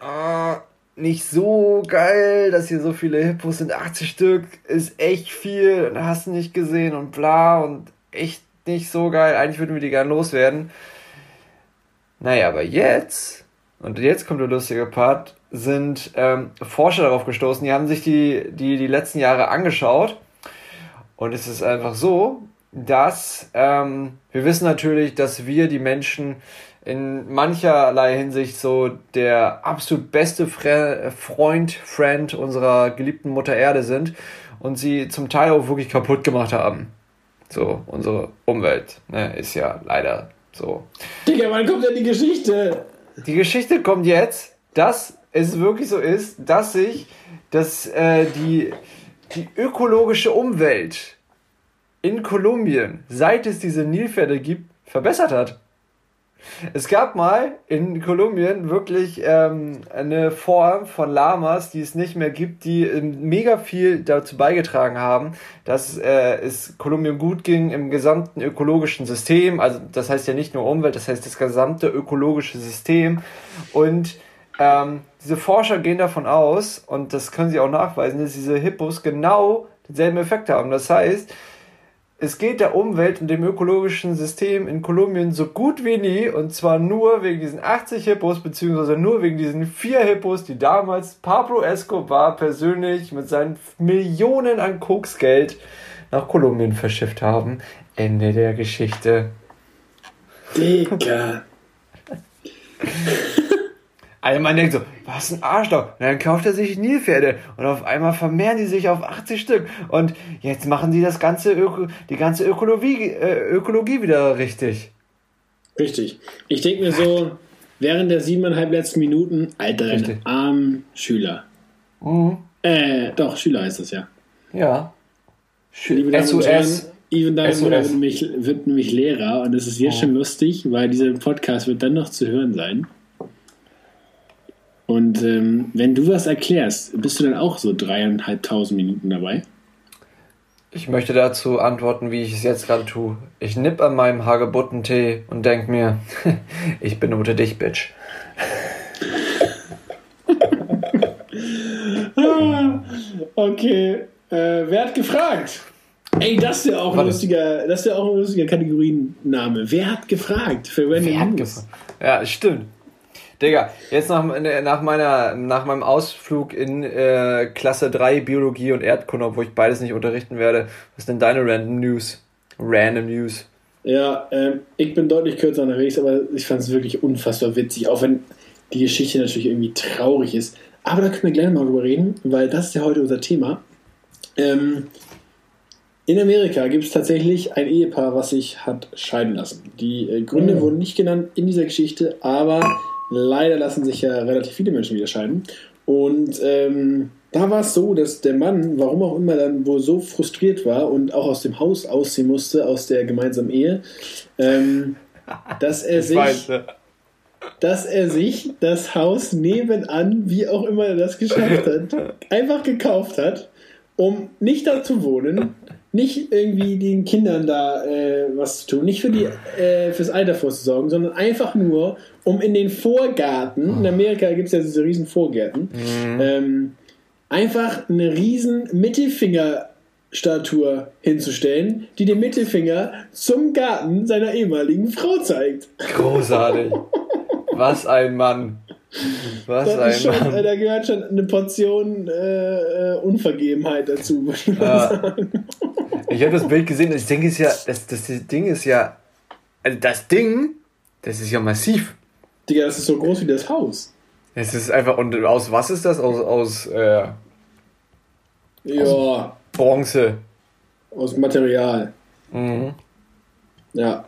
oh, nicht so geil, dass hier so viele Hippos sind. 80 Stück ist echt viel und hast nicht gesehen und bla und echt nicht so geil. Eigentlich würden wir die gerne loswerden. Naja, aber jetzt, und jetzt kommt der lustige Part, sind ähm, Forscher darauf gestoßen, die haben sich die, die, die letzten Jahre angeschaut. Und es ist einfach so, dass ähm, wir wissen natürlich, dass wir die Menschen in mancherlei Hinsicht so der absolut beste Fre Freund, Friend unserer geliebten Mutter Erde sind und sie zum Teil auch wirklich kaputt gemacht haben. So, unsere Umwelt ne, ist ja leider so. Digga, wann kommt denn die Geschichte? die Geschichte kommt jetzt, dass es wirklich so ist, dass sich dass, äh, die, die ökologische Umwelt in Kolumbien, seit es diese Nilpferde gibt, verbessert hat. Es gab mal in Kolumbien wirklich ähm, eine Form von Lamas, die es nicht mehr gibt, die ähm, mega viel dazu beigetragen haben, dass äh, es Kolumbien gut ging im gesamten ökologischen System. Also das heißt ja nicht nur Umwelt, das heißt das gesamte ökologische System. Und ähm, diese Forscher gehen davon aus, und das können sie auch nachweisen, dass diese Hippos genau denselben Effekt haben. Das heißt, es geht der Umwelt und dem ökologischen System in Kolumbien so gut wie nie und zwar nur wegen diesen 80 Hippos beziehungsweise nur wegen diesen vier Hippos, die damals Pablo Escobar persönlich mit seinen Millionen an Koksgeld nach Kolumbien verschifft haben. Ende der Geschichte. Digga. Also man denkt so, was ein Arschloch. Und dann kauft er sich Nilpferde und auf einmal vermehren die sich auf 80 Stück. Und jetzt machen sie das ganze Öko, die ganze Ökologie, äh, Ökologie wieder richtig. Richtig. Ich denke mir so, während der siebeneinhalb letzten Minuten, alter, richtig. armen Schüler. Mhm. Äh, doch, Schüler heißt das ja. Ja. Liebe Damen und Herren, Even Damen wird nämlich, wird nämlich Lehrer und es ist jetzt oh. schon lustig, weil dieser Podcast wird dann noch zu hören sein. Und ähm, wenn du was erklärst, bist du dann auch so dreieinhalbtausend Minuten dabei? Ich möchte dazu antworten, wie ich es jetzt gerade tue. Ich nipp an meinem Hagebuttentee und denk mir, [LAUGHS] ich benote dich, Bitch. okay, äh, wer hat gefragt? Ey, das ist ja auch ein lustiger, das ist ja auch ein lustiger Kategorienname. Wer hat gefragt für Wer hat gefragt? Ja, stimmt. Digga, jetzt nach, nach, meiner, nach meinem Ausflug in äh, Klasse 3 Biologie und Erdkunde, obwohl ich beides nicht unterrichten werde, was ist denn deine Random News? Random News. Ja, ähm, ich bin deutlich kürzer unterwegs, aber ich fand es wirklich unfassbar witzig, auch wenn die Geschichte natürlich irgendwie traurig ist. Aber da können wir gleich mal drüber reden, weil das ist ja heute unser Thema. Ähm, in Amerika gibt es tatsächlich ein Ehepaar, was sich hat scheiden lassen. Die äh, Gründe mhm. wurden nicht genannt in dieser Geschichte, aber Leider lassen sich ja relativ viele Menschen wieder scheiden. Und ähm, da war es so, dass der Mann, warum auch immer, dann wohl so frustriert war und auch aus dem Haus ausziehen musste, aus der gemeinsamen Ehe, ähm, dass er sich. Dass er sich das Haus nebenan, wie auch immer er das geschafft hat, [LAUGHS] einfach gekauft hat, um nicht da zu wohnen, nicht irgendwie den Kindern da äh, was zu tun, nicht für die äh, fürs Alter vorzusorgen, sondern einfach nur, um in den Vorgarten, in Amerika gibt es ja diese riesen Vorgärten, mhm. ähm, einfach eine riesen Mittelfingerstatue hinzustellen, die den Mittelfinger zum Garten seiner ehemaligen Frau zeigt. Großartig. [LAUGHS] Was ein Mann. Was ein schon, Mann. Da gehört schon eine Portion äh, äh Unvergebenheit dazu, würde ich mal sagen. Ich habe das Bild gesehen und ich denke, ist ja, das, das Ding ist ja, also das Ding, das ist ja massiv. Digga, das ist so groß wie das Haus. Es ist einfach, und aus was ist das? Aus, aus, äh, ja. Aus Bronze. Aus Material. Mhm. Ja.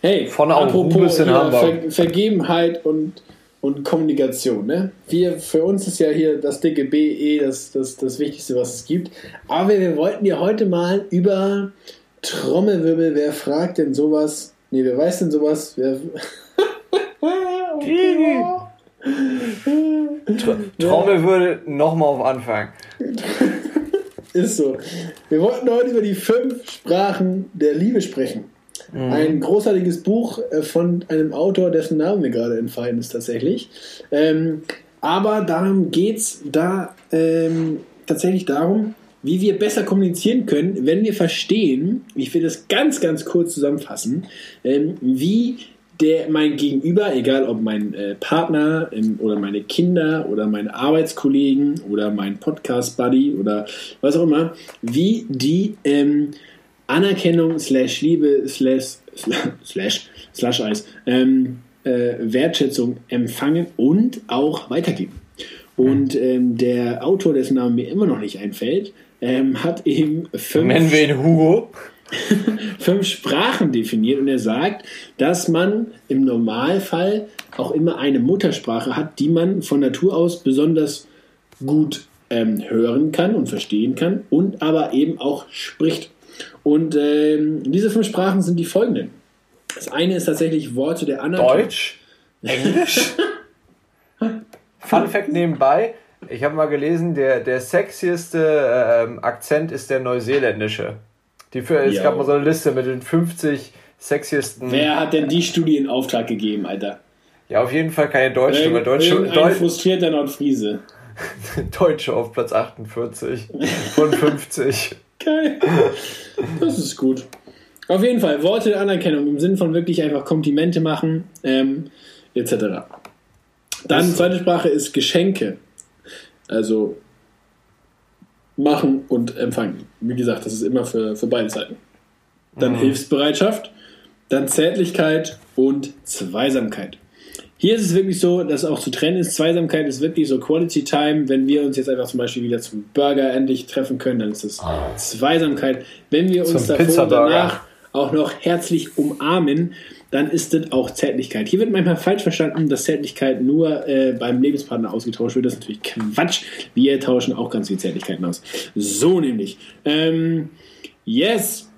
Hey, Von apropos Ver Vergebenheit und, und Kommunikation. Ne? Wir, für uns ist ja hier das dicke BE das, das, das Wichtigste, was es gibt. Aber wir wollten ja heute mal über Trommelwirbel, wer fragt denn sowas? Nee, wer weiß denn sowas? Wer, [LAUGHS] Trommel würde nochmal auf Anfang. [LAUGHS] Ist so. Wir wollten heute über die fünf Sprachen der Liebe sprechen. Mhm. Ein großartiges Buch äh, von einem Autor, dessen Name mir gerade entfallen ist tatsächlich. Ähm, aber darum geht es da ähm, tatsächlich darum, wie wir besser kommunizieren können, wenn wir verstehen, ich will das ganz, ganz kurz zusammenfassen, ähm, wie der mein Gegenüber, egal ob mein äh, Partner ähm, oder meine Kinder oder meine Arbeitskollegen oder mein Podcast-Buddy oder was auch immer, wie die ähm, Anerkennung slash Liebe slash [LAUGHS] slash slash Eis ähm, äh, Wertschätzung empfangen und auch weitergeben. Und ähm, der Autor, dessen Name mir immer noch nicht einfällt, ähm, hat eben fünf. Nennen wir ihn Hugo. [LAUGHS] fünf Sprachen definiert und er sagt, dass man im Normalfall auch immer eine Muttersprache hat, die man von Natur aus besonders gut ähm, hören kann und verstehen kann und aber eben auch spricht. Und ähm, diese fünf Sprachen sind die folgenden. Das eine ist tatsächlich Worte der anderen. Deutsch? Englisch? [LAUGHS] Fun Fact nebenbei. Ich habe mal gelesen, der, der sexieste ähm, Akzent ist der neuseeländische. Die für, es gab mal so eine Liste mit den 50 sexiesten. Wer hat denn die Studie in Auftrag gegeben, Alter? Ja, auf jeden Fall keine Deutsche, weil Deutsche. Ein Deu frustrierter Nordfriese. [LAUGHS] Deutsche auf Platz 48 von 50. Geil. Das ist gut. Auf jeden Fall, Worte der Anerkennung im Sinn von wirklich einfach Komplimente machen, ähm, etc. Dann, zweite Sprache ist Geschenke. Also machen und empfangen. Wie gesagt, das ist immer für, für beide Seiten. Dann Mhm. Hilfsbereitschaft, dann Zärtlichkeit und Zweisamkeit. Hier ist es wirklich so, dass auch zu trennen ist. Zweisamkeit ist wirklich so Quality Time. Wenn wir uns jetzt einfach zum Beispiel wieder zum Burger endlich treffen können, dann ist das Zweisamkeit. Wenn wir uns Zum davor und danach auch noch herzlich umarmen, dann ist das auch Zärtlichkeit. Hier wird manchmal falsch verstanden, dass Zärtlichkeit nur äh, beim Lebenspartner ausgetauscht wird. Das ist natürlich Quatsch. Wir tauschen auch ganz viel Zärtlichkeiten aus. So nämlich. Ähm, yes.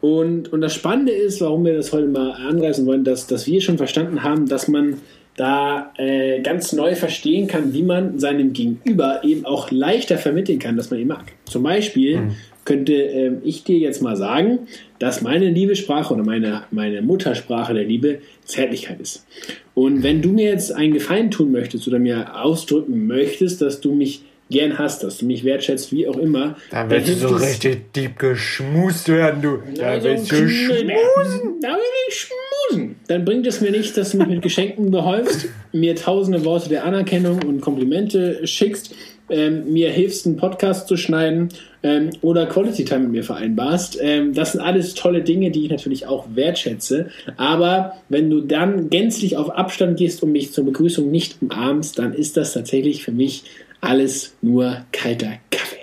Und, und das Spannende ist, warum wir das heute mal anreißen wollen, dass, dass wir schon verstanden haben, dass man da äh, ganz neu verstehen kann, wie man seinem Gegenüber eben auch leichter vermitteln kann, dass man ihn mag. Zum Beispiel könnte ähm, ich dir jetzt mal sagen, dass meine Liebessprache oder meine, meine Muttersprache der Liebe Zärtlichkeit ist. Und wenn du mir jetzt einen Gefallen tun möchtest oder mir ausdrücken möchtest, dass du mich gern hast, dass du mich wertschätzt, wie auch immer, Dann willst du so richtig deep geschmust werden, du. Dann also willst du schmusen. Da will ich schmusen. Dann bringt es mir nicht, dass du mich mit Geschenken behäufst, mir tausende Worte der Anerkennung und Komplimente schickst, ähm, mir hilfst, einen Podcast zu schneiden ähm, oder Quality Time mit mir vereinbarst. Ähm, das sind alles tolle Dinge, die ich natürlich auch wertschätze. Aber wenn du dann gänzlich auf Abstand gehst und mich zur Begrüßung nicht umarmst, dann ist das tatsächlich für mich alles nur kalter Kaffee.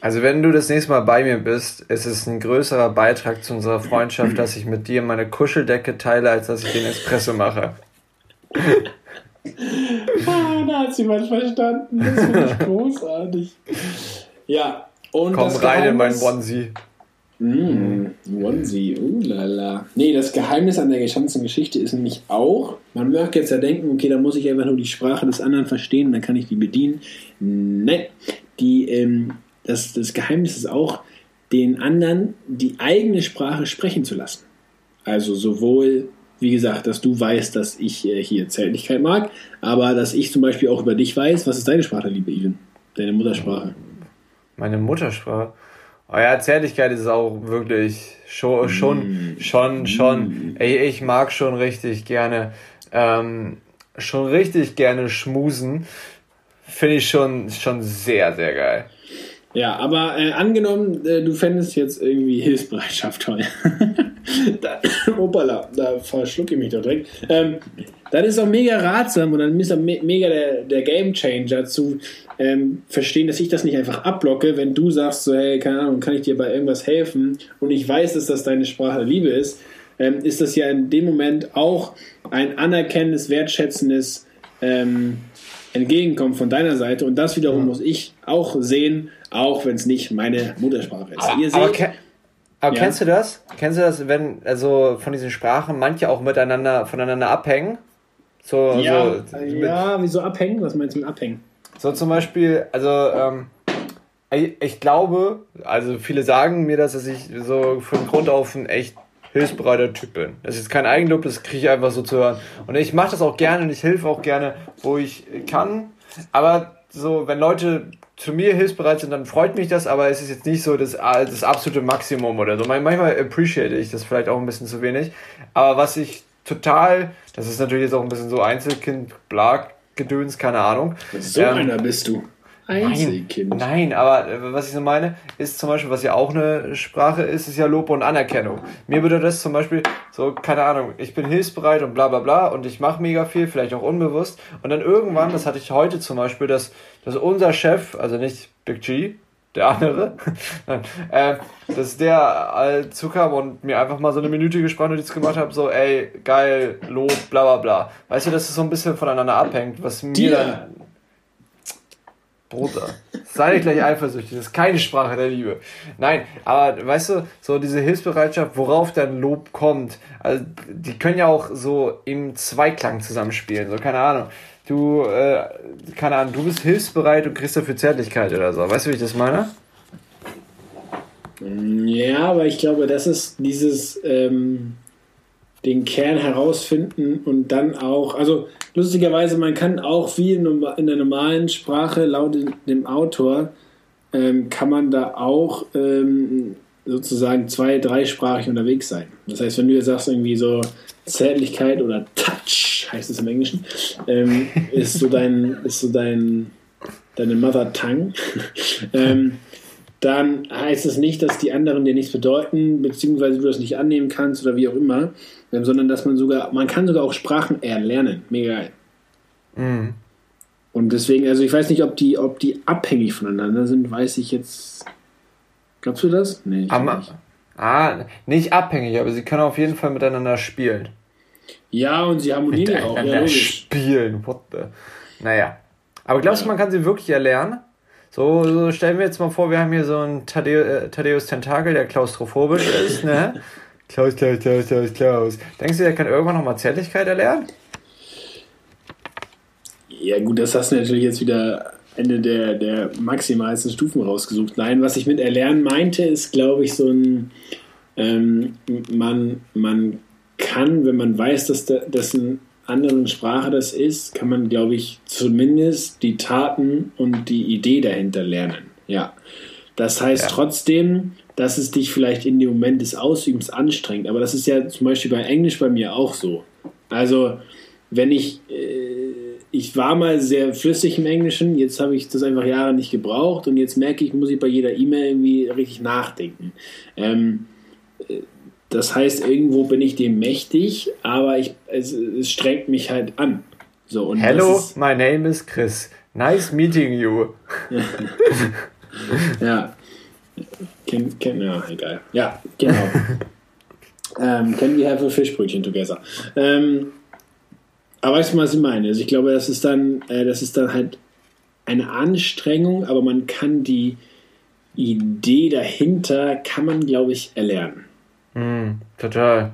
Also wenn du das nächste Mal bei mir bist, ist es ein größerer Beitrag zu unserer Freundschaft, dass ich mit dir meine Kuscheldecke teile, als dass ich den Espresso mache. [LAUGHS] Ah, da hat jemand verstanden. Das finde ich [LAUGHS] großartig. Ja, und Komm rein in mein Geheimnis- Onesie. Mm, Onesie, uh lala. Nee, das Geheimnis an der ganzen Geschichte ist nämlich auch, man mag jetzt ja denken, okay, da muss ich einfach nur die Sprache des anderen verstehen, dann kann ich die bedienen. Nein, die, ähm, das, das Geheimnis ist auch, den anderen die eigene Sprache sprechen zu lassen. Also sowohl, wie gesagt, dass du weißt, dass ich äh, hier Zärtlichkeit mag, aber dass ich zum Beispiel auch über dich weiß, was ist deine Sprache, liebe Ivan? Deine Muttersprache. Meine Muttersprache. Oh ja, Zärtlichkeit ist auch wirklich schon, schon, schon, schon. Ey, ich mag schon richtig gerne, ähm, schon richtig gerne schmusen. Finde ich schon, schon sehr, sehr geil. Ja, aber äh, angenommen, äh, du fändest jetzt irgendwie Hilfsbereitschaft toll. [LAUGHS] da, [COUGHS] opala, da verschlucke ich mich doch direkt. Ähm, dann ist auch mega ratsam und dann ist auch me mega der, der Game Changer zu ähm, verstehen, dass ich das nicht einfach abblocke, wenn du sagst, so, hey, keine Ahnung, kann ich dir bei irgendwas helfen und ich weiß, dass das deine Sprache der Liebe ist, ähm, ist das ja in dem Moment auch ein anerkennendes, wertschätzendes ähm, Entgegenkommen von deiner Seite und das wiederum muss ich auch sehen, auch wenn es nicht meine Muttersprache ist. Ihr Aber, seht, ke aber Ja. kennst du das? Kennst du das, wenn, also von diesen Sprachen manche auch miteinander, voneinander abhängen? So, ja, so, ja, wieso abhängen? Was meinst du mit abhängen? So zum Beispiel, also ähm, ich, ich glaube, also viele sagen mir das, dass ich so von Grund auf ein echt hilfsbereiter Typ bin. Das ist kein Eigenlob, das kriege ich einfach so zu hören. Und ich mache das auch gerne und ich helfe auch gerne, wo ich kann. Aber so, wenn Leute zu mir hilfsbereit sind, dann freut mich das, aber es ist jetzt nicht so das, das absolute Maximum oder so. Manchmal appreciate ich das vielleicht auch ein bisschen zu wenig. Aber was ich total, das ist natürlich jetzt auch ein bisschen so Einzelkind, bla, Gedöns, keine Ahnung. So Ähm, einer bist du. Einzelkind. Nein, aber äh, was ich so meine, ist zum Beispiel, was ja auch eine Sprache ist, ist ja Lob und Anerkennung. Mir bedeutet das zum Beispiel so, keine Ahnung, ich bin hilfsbereit und bla bla bla und ich mache mega viel, vielleicht auch unbewusst. Und dann irgendwann, das hatte ich heute zum Beispiel, dass, dass unser Chef, also nicht Big G, der andere, [LAUGHS] äh, dass der äh, zukam und mir einfach mal so eine minütige Sprachnotiz gemacht hat, so, ey, geil, Lob, bla bla bla. Weißt du, dass es so ein bisschen voneinander abhängt, was mir Dir. dann. Bruder, sei nicht gleich eifersüchtig, das ist keine Sprache der Liebe. Nein, aber weißt du, so diese Hilfsbereitschaft, worauf dein Lob kommt, also die können ja auch so im Zweiklang zusammenspielen, so keine Ahnung du, äh, keine Ahnung, du bist hilfsbereit und kriegst dafür Zärtlichkeit oder so. Weißt du, wie ich das meine? Ja, aber ich glaube, das ist dieses ähm, den Kern herausfinden und dann auch, also lustigerweise, man kann auch wie in, der normalen Sprache laut dem Autor, ähm, kann man da auch ähm, sozusagen zwei-, dreisprachig unterwegs sein. Das heißt, wenn du jetzt sagst, irgendwie so Zärtlichkeit oder Touch, heißt es im Englischen, ähm, [LAUGHS] ist so dein, ist so dein, deine Mother Tongue, [LAUGHS] ähm, dann heißt es nicht, dass die anderen dir nichts bedeuten, beziehungsweise du das nicht annehmen kannst oder wie auch immer, ähm, sondern dass man sogar, man kann sogar auch Sprachen erlernen. Mega geil. Mhm. Und deswegen, also ich weiß nicht, ob die, ob die abhängig voneinander sind, weiß ich jetzt Glaubst du das? Nee, ich aber, nicht. Ah, nicht abhängig, aber sie können auf jeden Fall miteinander spielen. Ja, und sie harmonieren auch. Ja, spielen, what the. Naja. Aber glaubst ja. du, man kann sie wirklich erlernen? So, so, stellen wir jetzt mal vor, wir haben hier so einen Thaddeus, äh, Tentakel, der klaustrophobisch [LAUGHS] ist, ne? Klaus, Klaus, Klaus, Klaus, Klaus. Denkst du, der kann irgendwann nochmal Zärtlichkeit erlernen? Ja, gut, das hast du natürlich jetzt wieder Ende der, der maximalsten Stufen rausgesucht. Nein, was ich mit Erlernen meinte, ist, glaube ich, so ein, ähm, man, man kann, wenn man weiß, dass das in anderen Sprache das ist, kann man, glaube ich, zumindest die Taten und die Idee dahinter lernen. Ja. Das heißt ja. trotzdem, dass es dich vielleicht in dem Moment des Ausübens anstrengt. Aber das ist ja zum Beispiel bei Englisch bei mir auch so. Also, wenn ich äh, ich war mal sehr flüssig im Englischen, jetzt habe ich das einfach Jahre nicht gebraucht und jetzt merke ich, muss ich bei jeder E-Mail irgendwie richtig nachdenken. Ähm, das heißt, irgendwo bin ich dem mächtig, aber ich, es, es strengt mich halt an. So, und Hello, ist, my name is Chris. Nice meeting you. [LAUGHS] ja. Can, can, ja, egal. Ja, genau. um, [LAUGHS] can we have a Fischbrötchen together? Ähm, aber weißt du, was ich meine? Also ich glaube, das ist dann, äh, das ist dann halt eine Anstrengung, aber man kann die Idee dahinter, kann man, glaube ich, erlernen. Mm, total.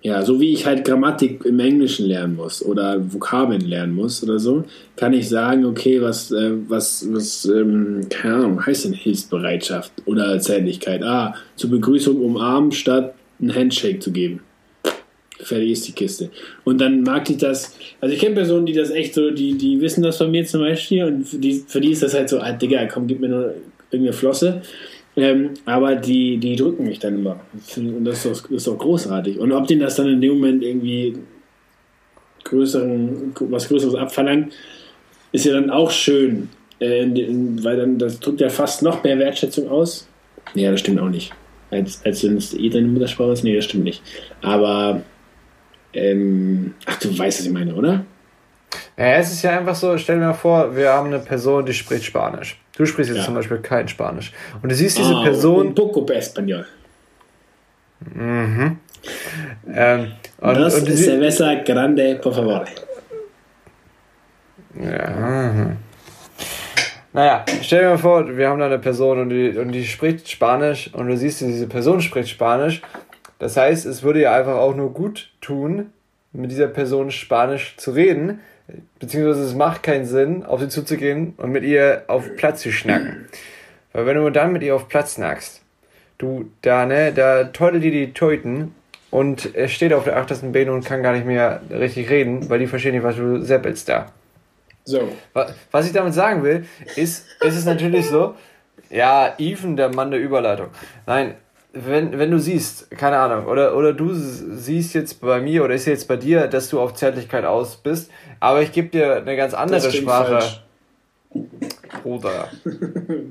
Ja, so wie ich halt Grammatik im Englischen lernen muss oder Vokabeln lernen muss oder so, kann ich sagen, okay, was, äh, was, was, ähm, keine Ahnung, heißt denn Hilfsbereitschaft oder Zärtlichkeit? Ah, zur Begrüßung umarmen statt einen Handshake zu geben fertig ist die Kiste. Und dann mag ich das, also ich kenne Personen, die das echt so, die, die wissen das von mir zum Beispiel und für die, für die ist das halt so, ah, Digga, komm, gib mir nur irgendeine Flosse. Ähm, aber die, die drücken mich dann immer. Und das ist, doch, das ist doch großartig. Und ob denen das dann in dem Moment irgendwie größeren, was Größeres abverlangt, ist ja dann auch schön. Äh, weil dann, das drückt ja fast noch mehr Wertschätzung aus. Ja, das stimmt auch nicht. Als, als wenn es eh deine Muttersprache ist. Nee, das stimmt nicht. Aber ähm, ach, du weißt, was ich meine, oder? Ja, es ist ja einfach so, stell dir mal vor, wir haben eine Person, die spricht Spanisch. Du sprichst jetzt ja. zum Beispiel kein Spanisch. Und du siehst diese oh, Person. Un poco español. Mhm. Ähm, und, Dos und cerveza grande, por favor. Ja. Mhm. Naja, stell dir mal vor, wir haben da eine Person und die, und die spricht Spanisch und du siehst, diese Person spricht Spanisch das heißt, es würde ja einfach auch nur gut tun, mit dieser Person Spanisch zu reden, beziehungsweise es macht keinen Sinn, auf sie zuzugehen und mit ihr auf Platz zu schnacken. Weil wenn du dann mit ihr auf Platz snackst, du da, ne, da teute die die Teuten und er steht auf der achtersten Beine und kann gar nicht mehr richtig reden, weil die verstehen nicht, was du seppelst da. So. Was ich damit sagen will, ist, ist es natürlich so, ja, Even, der Mann der Überleitung. Nein, wenn, wenn du siehst, keine Ahnung, oder, oder du siehst jetzt bei mir oder ist jetzt bei dir, dass du auf Zärtlichkeit aus bist, aber ich gebe dir eine ganz andere Sprache. Falsch. [LAUGHS] Bruder.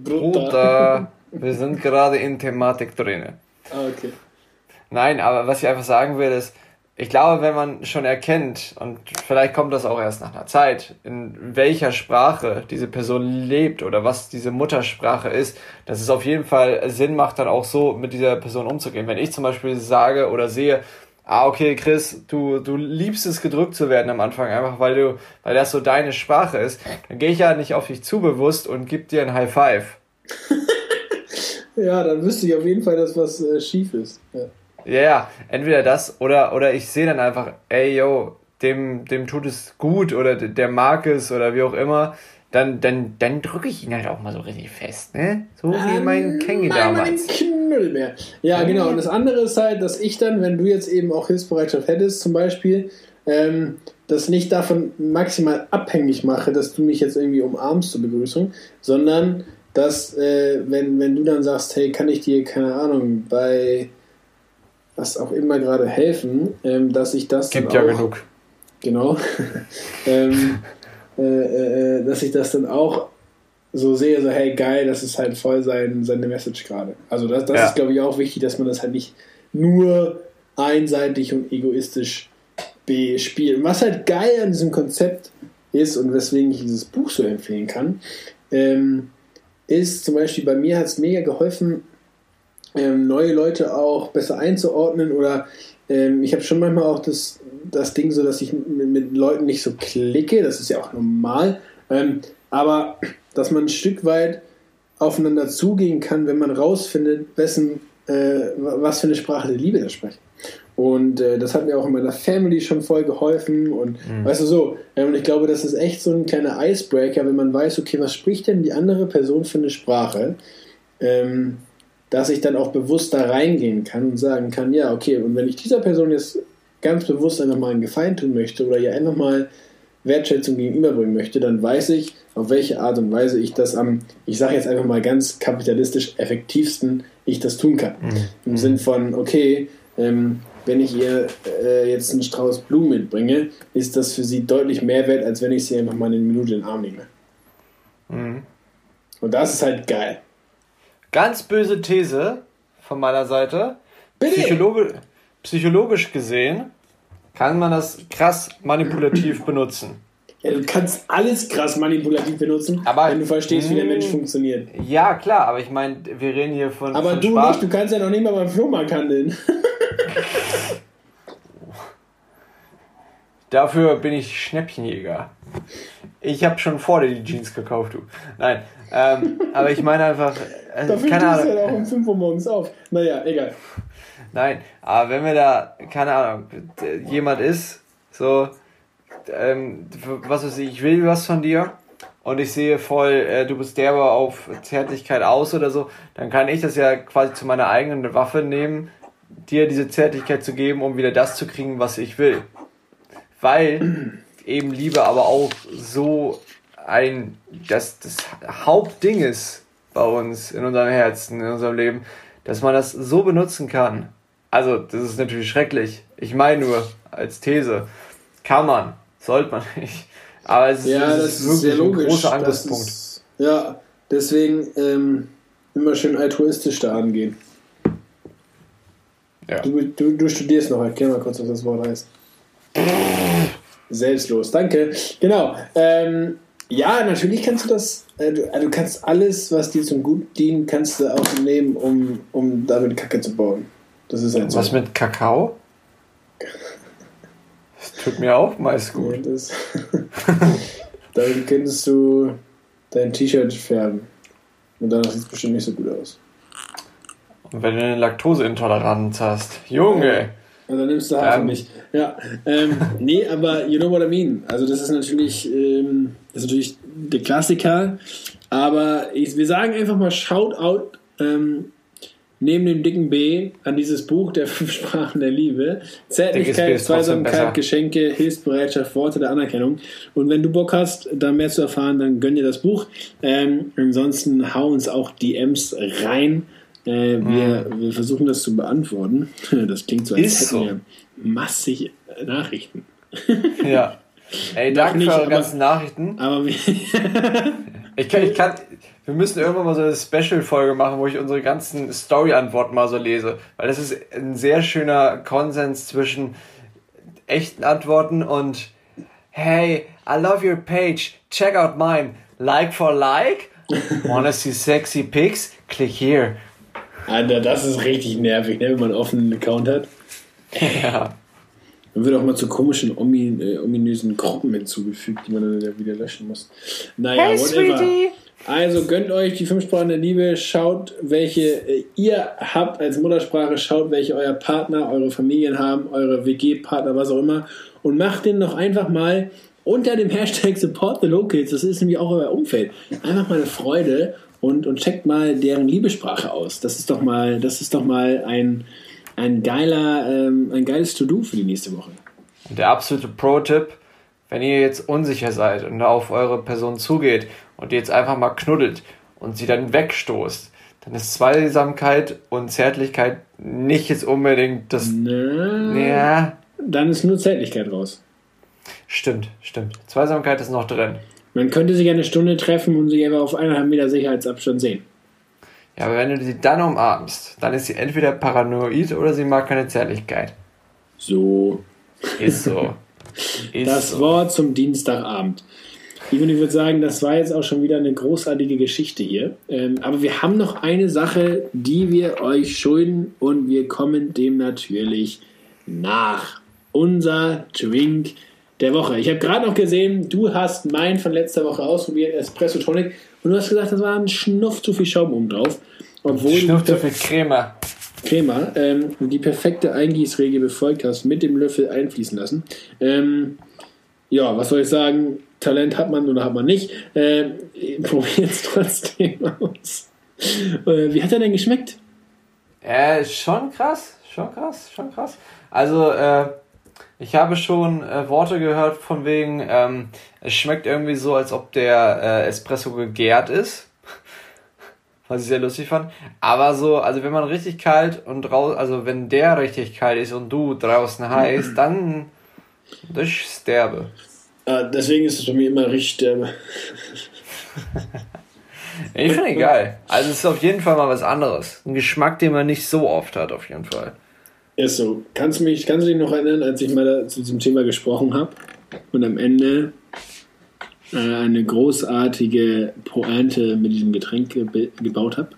Bruder, wir sind gerade in Thematik drin. Ah, okay. Nein, aber was ich einfach sagen will, ist, ich glaube, wenn man schon erkennt, und vielleicht kommt das auch erst nach einer Zeit, in welcher Sprache diese Person lebt oder was diese Muttersprache ist, dass es auf jeden Fall Sinn macht, dann auch so mit dieser Person umzugehen. Wenn ich zum Beispiel sage oder sehe, ah, okay, Chris, du, du liebst es, gedrückt zu werden am Anfang, einfach weil du, weil das so deine Sprache ist, dann gehe ich ja nicht auf dich zu bewusst und gib dir ein High Five. [LAUGHS] ja, dann wüsste ich auf jeden Fall, dass was äh, schief ist. Ja. Ja, ja, entweder das oder, oder ich sehe dann einfach, ey, yo, dem, dem tut es gut oder der mag es oder wie auch immer. Dann, dann, dann drücke ich ihn halt auch mal so richtig fest, ne? So wie mein Kengi damals. Knüll mehr. Ja, genau. Und das andere ist halt, dass ich dann, wenn du jetzt eben auch Hilfsbereitschaft hättest, zum Beispiel, ähm, das nicht davon maximal abhängig mache, dass du mich jetzt irgendwie umarmst zur Begrüßung, sondern dass, äh, wenn, wenn du dann sagst, hey, kann ich dir, keine Ahnung, bei was auch immer gerade helfen, ähm, dass ich das. Gibt ja auch, genug. Genau. [LAUGHS] ähm, äh, äh, dass ich das dann auch so sehe, so hey geil, das ist halt voll sein, seine Message gerade. Also das, das ja. ist glaube ich auch wichtig, dass man das halt nicht nur einseitig und egoistisch bespielt. Und was halt geil an diesem Konzept ist und weswegen ich dieses Buch so empfehlen kann, ähm, ist zum Beispiel bei mir hat es mega geholfen, ähm, neue Leute auch besser einzuordnen oder ähm, ich habe schon manchmal auch das, das Ding so, dass ich mit, mit, Leuten nicht so klicke, das ist ja auch normal, ähm, aber dass man ein Stück weit aufeinander zugehen kann, wenn man rausfindet, wessen, äh, was für eine Sprache der Liebe da sprechen. Und äh, das hat mir auch in meiner Family schon voll geholfen. Und mhm. weißt du so, ähm, und ich glaube, das ist echt so ein kleiner Icebreaker, wenn man weiß, okay, was spricht denn die andere Person für eine Sprache? Ähm, dass ich dann auch bewusst da reingehen kann und sagen kann, ja, okay, und wenn ich dieser Person jetzt ganz bewusst einfach mal einen Gefallen tun möchte oder ihr einfach mal Wertschätzung gegenüberbringen möchte, dann weiß ich, auf welche Art und Weise ich das am, ich sage jetzt einfach mal ganz kapitalistisch effektivsten, ich das tun kann. Mhm. Im mhm. Sinn von, okay, ähm, wenn ich ihr äh, jetzt einen Strauß Blumen mitbringe, ist das für sie deutlich mehr wert, als wenn ich sie einfach mal eine Minute in den Arm nehme. Mhm. Und das ist halt geil. Ganz böse These von meiner Seite. Psychologi psychologisch gesehen kann man das krass manipulativ benutzen. Ja, du kannst alles krass manipulativ benutzen, aber, wenn du verstehst, wie der Mensch funktioniert. Ja, klar, aber ich meine, wir reden hier von. Aber von du Spaß. nicht, du kannst ja noch nicht mal beim Flohmarkt handeln. [LAUGHS] Dafür bin ich Schnäppchenjäger. Ich habe schon vor dir die Jeans gekauft, du. Nein, ähm, aber ich meine einfach. Äh, Dafür keine Ahnung. ja auch um 5 Uhr morgens auf. Naja, egal. Nein, aber wenn mir da, keine Ahnung, jemand ist, so, ähm, was weiß ich, ich will was von dir und ich sehe voll, äh, du bist derber auf Zärtlichkeit aus oder so, dann kann ich das ja quasi zu meiner eigenen Waffe nehmen, dir diese Zärtlichkeit zu geben, um wieder das zu kriegen, was ich will. Weil eben Liebe aber auch so ein, das, das Hauptding ist bei uns, in unserem Herzen, in unserem Leben, dass man das so benutzen kann. Also, das ist natürlich schrecklich. Ich meine nur, als These, kann man, sollte man nicht. Aber es ist, ja, es ist wirklich ist ein großer Angriffspunkt. Ist, ja, deswegen ähm, immer schön altruistisch da angehen. Ja. Du, du, du studierst noch, erklär mal kurz, was das Wort heißt. [LAUGHS] Selbstlos, danke. Genau. Ähm, ja, natürlich kannst du das, äh, du, also du kannst alles, was dir zum Gut dient, kannst du auch nehmen, um, um damit Kacke zu bauen. Das ist halt so. Was mit Kakao? Das tut mir auch meist gut. Ja, das, [LAUGHS] damit könntest du dein T-Shirt färben. Und danach sieht es bestimmt nicht so gut aus. Und wenn du eine Laktoseintoleranz hast, Junge! Und dann nimmst du halt ähm, nicht. Ja, ähm, nee, aber you know what I mean. Also das ist natürlich, ähm, das ist natürlich der Klassiker. Aber ich, wir sagen einfach mal Shoutout ähm, neben dem dicken B an dieses Buch der [LAUGHS] fünf Sprachen der Liebe. Zärtlichkeit, Zweisamkeit, Geschenke, Hilfsbereitschaft, Worte der Anerkennung. Und wenn du Bock hast, da mehr zu erfahren, dann gönn dir das Buch. Ähm, ansonsten hau uns auch DMs rein. Äh, wir, hm. wir, versuchen das zu beantworten. [LAUGHS] Das klingt so, als Ist hätten so. wir massig Nachrichten. [LAUGHS] Ja. Ey, danke nicht, für eure ganzen Nachrichten. Aber [LAUGHS] ich, kann, ich kann, wir müssen irgendwann mal so eine Special-Folge machen, wo ich unsere ganzen Story-Antworten mal so lese. Weil das ist ein sehr schöner Konsens zwischen echten Antworten und hey, I love your page, check out mine, like for like, wanna see sexy pics, click here. Alter, das ist richtig nervig, ne, wenn man einen offenen Account hat. [LAUGHS] Ja. Dann wird auch mal zu komischen, omin, äh, ominösen Gruppen hinzugefügt, die man dann wieder löschen muss. Naja, Hey, whatever. Sweetie. Also gönnt euch die fünf Sprachen der Liebe, schaut, welche äh, ihr habt als Muttersprache, schaut, welche euer Partner, eure Familien haben, eure WG-Partner, was auch immer, und macht den doch einfach mal unter dem Hashtag Support the Locals, das ist nämlich auch euer Umfeld, einfach mal eine Freude und, und checkt mal deren Liebessprache aus. Das ist doch mal, das ist doch mal ein, ein geiler, ähm, ein geiles To-Do für die nächste Woche. Und der absolute Pro-Tipp, wenn ihr jetzt unsicher seid und auf eure Person zugeht und ihr jetzt einfach mal knuddelt und sie dann wegstoßt, dann ist Zweisamkeit und Zärtlichkeit nicht jetzt unbedingt das. Na, Ja, Dann ist nur Zärtlichkeit raus. stimmt, stimmt. Zweisamkeit ist noch drin. Man könnte sich eine Stunde treffen und sich einfach auf eineinhalb Meter Sicherheitsabstand sehen. Ja, aber wenn du sie dann umarmst, dann ist sie entweder paranoid oder sie mag keine Zärtlichkeit. So. Ist so. [LAUGHS] Ist Das so. Wort zum Dienstagabend. Ich würde sagen, das war jetzt auch schon wieder eine großartige Geschichte hier. Ähm, aber wir haben noch eine Sache, die wir euch schulden und wir kommen dem natürlich nach. Unser Drink der Woche. Ich habe gerade noch gesehen, du hast meinen von letzter Woche ausprobiert, Espresso Tonic, und du hast gesagt, das war ein Schnuff zu viel Schaum oben drauf. Obwohl Schnupf du zu viel Creme. Crema ähm, die perfekte Eingießregel befolgt hast, mit dem Löffel einfließen lassen. Ähm, ja, was soll ich sagen? Talent hat man oder hat man nicht. Ähm, [LAUGHS] Probiert es trotzdem aus. Äh, wie hat er denn geschmeckt? Äh, schon krass, schon krass, schon krass. Also, äh, ich habe schon äh, Worte gehört von wegen, ähm, es schmeckt irgendwie so, als ob der äh, Espresso gegärt ist. [LAUGHS] Was ich sehr lustig fand. Aber so, also wenn man richtig kalt und draußen, also wenn der richtig kalt ist und du draußen heiß, dann das ist derbe. Äh, deswegen ist es bei mir immer richtig. Äh, Ich finde geil. Also es ist auf jeden Fall mal was anderes. Ein Geschmack, den man nicht so oft hat, auf jeden Fall. Ist so. Kannst du, mich, kannst du dich noch erinnern, als ich mal zu diesem Thema gesprochen habe und am Ende äh, eine großartige Pointe mit diesem Getränk ge gebaut habe?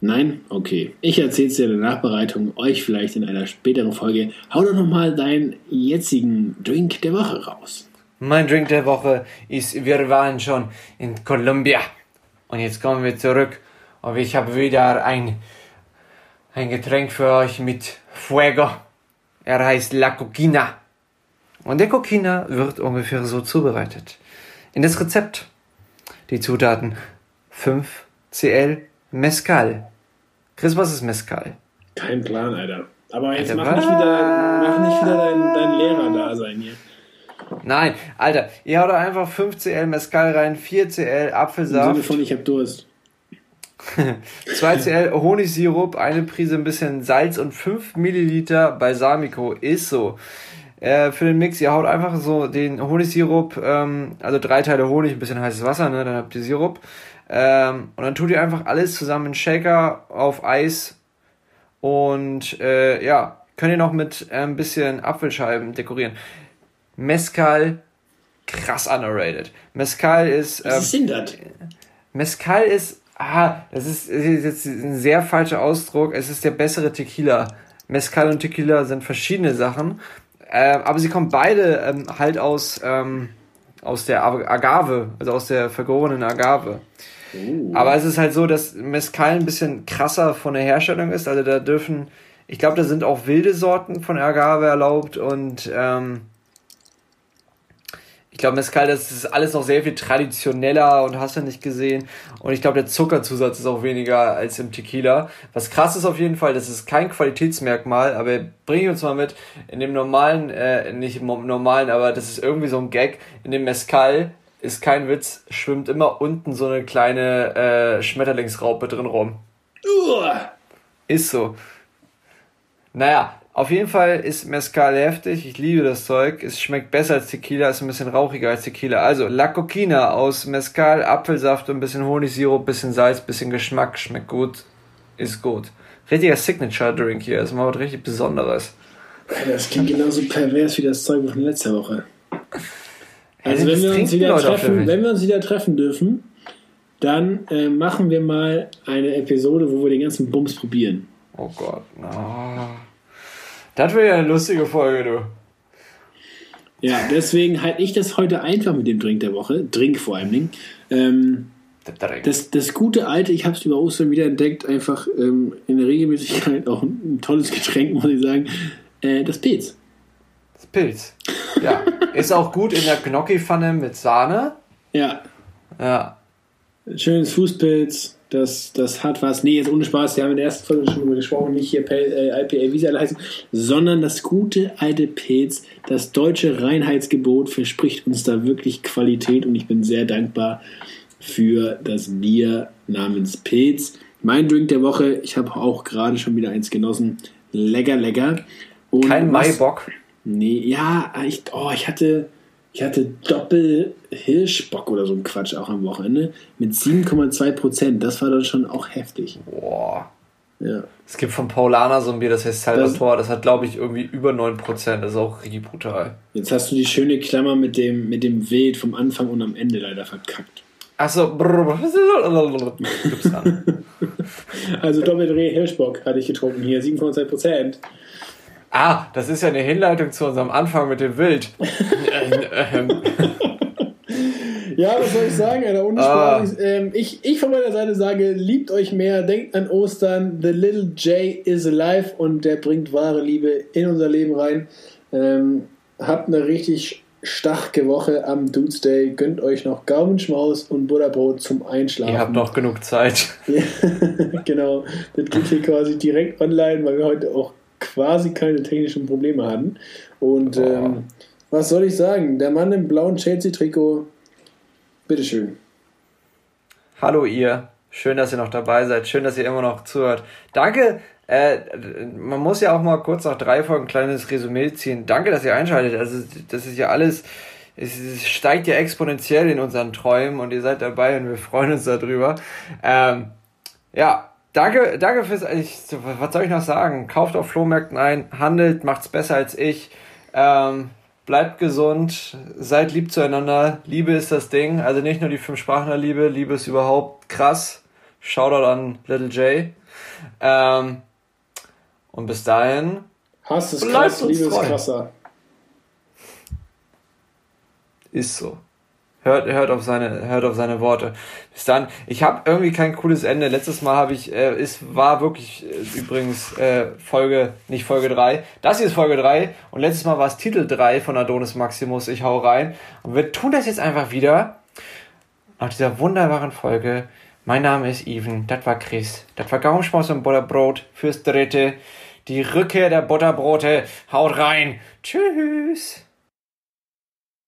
Nein? Okay. Ich erzähle es dir in der Nachbereitung, euch vielleicht in einer späteren Folge. Hau doch nochmal deinen jetzigen Drink der Woche raus. Mein Drink der Woche ist, wir waren schon in Colombia. Und jetzt kommen wir zurück. Und ich habe wieder ein, ein Getränk für euch mit Fuego. Er heißt La Coquina. Und der Coquina wird ungefähr so zubereitet. In das Rezept. Die Zutaten 5 CL Mezcal. Chris, was ist Mezcal? Kein Plan, Alter. Aber jetzt Alter, mach nicht wieder, mach nicht wieder dein, dein Lehrer-Dasein hier. Nein, Alter, ihr haut einfach 5 CL Mezcal rein, 4 CL Im Sinne Apfelsaft. von, ich hab Durst. [LAUGHS] 2 CL Honigsirup, eine Prise ein bisschen Salz und 5 Milliliter Balsamico. Ist so. Äh, für den Mix, ihr haut einfach so den Honigsirup, ähm, also drei Teile Honig, ein bisschen heißes Wasser, ne, dann habt ihr Sirup. Ähm, und dann tut ihr einfach alles zusammen in Shaker auf Eis. Und äh, ja, könnt ihr noch mit äh, ein bisschen Apfelscheiben dekorieren. Mezcal, krass underrated. Mezcal ist. Was ähm, ist denn das? Mezcal ist, ah, das ist, jetzt ein sehr falscher Ausdruck. Es ist der bessere Tequila. Mezcal und Tequila sind verschiedene Sachen, äh, aber sie kommen beide ähm, halt aus ähm, aus der Ag- Agave, also aus der vergorenen Agave. Oh. Aber es ist halt so, dass Mezcal ein bisschen krasser von der Herstellung ist. Also da dürfen, ich glaube, da sind auch wilde Sorten von Agave erlaubt und ähm, glaube, Mezcal, das ist alles noch sehr viel traditioneller und hast du nicht gesehen. Und ich glaube, der Zuckerzusatz ist auch weniger als im Tequila. Was krass ist auf jeden Fall, das ist kein Qualitätsmerkmal, aber bring uns mal mit in dem normalen, äh, nicht im normalen, aber das ist irgendwie so ein Gag. In dem Mezcal ist kein Witz, schwimmt immer unten so eine kleine äh, Schmetterlingsraupe drin rum. Uah. Ist so. Naja, auf jeden Fall ist Mezcal heftig. Ich liebe das Zeug. Es schmeckt besser als Tequila, ist ein bisschen rauchiger als Tequila. Also, La Coquina aus Mezcal, Apfelsaft und ein bisschen Honigsirup, bisschen Salz, bisschen Geschmack. Schmeckt gut. Ist gut. Richtiger Signature-Drink hier. Ist mal was richtig Besonderes. Das klingt genauso pervers wie das Zeug von letzter Woche. Also wenn das wir, uns wieder treffen, wenn wir uns wieder treffen dürfen, dann äh, machen wir mal eine Episode, wo wir den ganzen Bums probieren. Oh Gott. Oh. Das wäre ja eine lustige Folge, du. Ja, deswegen halte ich das heute einfach mit dem Drink der Woche. Drink vor allem. Dingen. Ähm, das, das gute alte, ich habe es über Ostern wieder entdeckt, einfach ähm, in der Regelmäßigkeit auch ein, ein tolles Getränk, [LAUGHS] muss ich sagen. Äh, das Pilz. Das Pilz. Ja. [LAUGHS] Ist auch gut in der Gnocchi-Pfanne mit Sahne. Ja, Ja. schönes Fußpilz. Das, das hat was. Nee, jetzt ohne Spaß, wir haben in der ersten Folge schon drüber gesprochen, nicht hier Pale- äh, IPA, wie sie alle heißen, sondern das gute alte Pilz, das deutsche Reinheitsgebot verspricht uns da wirklich Qualität und ich bin sehr dankbar für das Bier namens Pilz. Mein Drink der Woche, ich habe auch gerade schon wieder eins genossen. Lecker, lecker. Und Kein Maibock. Nee, ja, ich, oh, ich hatte, ich hatte Doppel-Hirschbock oder so ein Quatsch auch am Wochenende mit 7,2 Prozent. Das war dann schon auch heftig. Boah. Ja. Es gibt von Paulaner so ein Bier, das heißt Salvatore. Das, hat, glaube ich, irgendwie über 9%. Das ist auch richtig brutal. Jetzt hast du die schöne Klammer mit dem, mit dem Wild vom Anfang und am Ende leider verkackt. Achso. [LAUGHS] Also Doppel-Hirschbock hatte ich getrunken hier, 7,2 Prozent. Ah, das ist ja eine Hinleitung zu unserem Anfang mit dem Wild. [LAUGHS] Ähm, Ja, was soll ich sagen, Alter? Ohne Ah. Ähm, ich, ich von meiner Seite sage, liebt euch mehr, denkt an Ostern. The Little J is alive und der bringt wahre Liebe in unser Leben rein. Ähm, habt eine richtig starke Woche am Dudes Day. Gönnt euch noch Gaumenschmaus und Butterbrot zum Einschlafen. Ihr habt noch genug Zeit. [LAUGHS] Genau. Das geht hier quasi direkt online, weil wir heute auch quasi keine technischen Probleme hatten. Und ähm, was soll ich sagen? Der Mann im blauen Chelsea-Trikot, bitteschön. Hallo ihr. Schön, dass ihr noch dabei seid. Schön, dass ihr immer noch zuhört. Danke. Äh, man muss ja auch mal kurz nach drei Folgen ein kleines Resümee ziehen. Danke, dass ihr einschaltet. Also das ist ja alles, es, es steigt ja exponentiell in unseren Träumen und ihr seid dabei und wir freuen uns darüber. Ähm, ja, danke, danke fürs. Ich, was soll ich noch sagen? Kauft auf Flohmärkten ein, handelt, macht's besser als ich. Ähm, bleibt gesund, seid lieb zueinander. Liebe ist das Ding. Also nicht nur die fünf Sprachen der Liebe, Liebe ist überhaupt krass. Shoutout an Little J. Ähm, und bis dahin, Hass ist krass, Liebe ist krasser. ist so. Hört, hört, auf seine, hört auf seine Worte. Bis dann. Ich habe irgendwie kein cooles Ende. Letztes Mal habe ich, äh, es war wirklich äh, übrigens äh, Folge, nicht Folge 3. Das hier ist Folge 3 und letztes Mal war es Titel 3 von Adonis Maximus. Ich hau rein. Und wir tun das jetzt einfach wieder. Nach dieser wunderbaren Folge. Mein Name ist Even, das war Chris. Das war Gaumschmaus und Butterbrot fürs Dritte. Die Rückkehr der Butterbrote. Haut rein. Tschüss.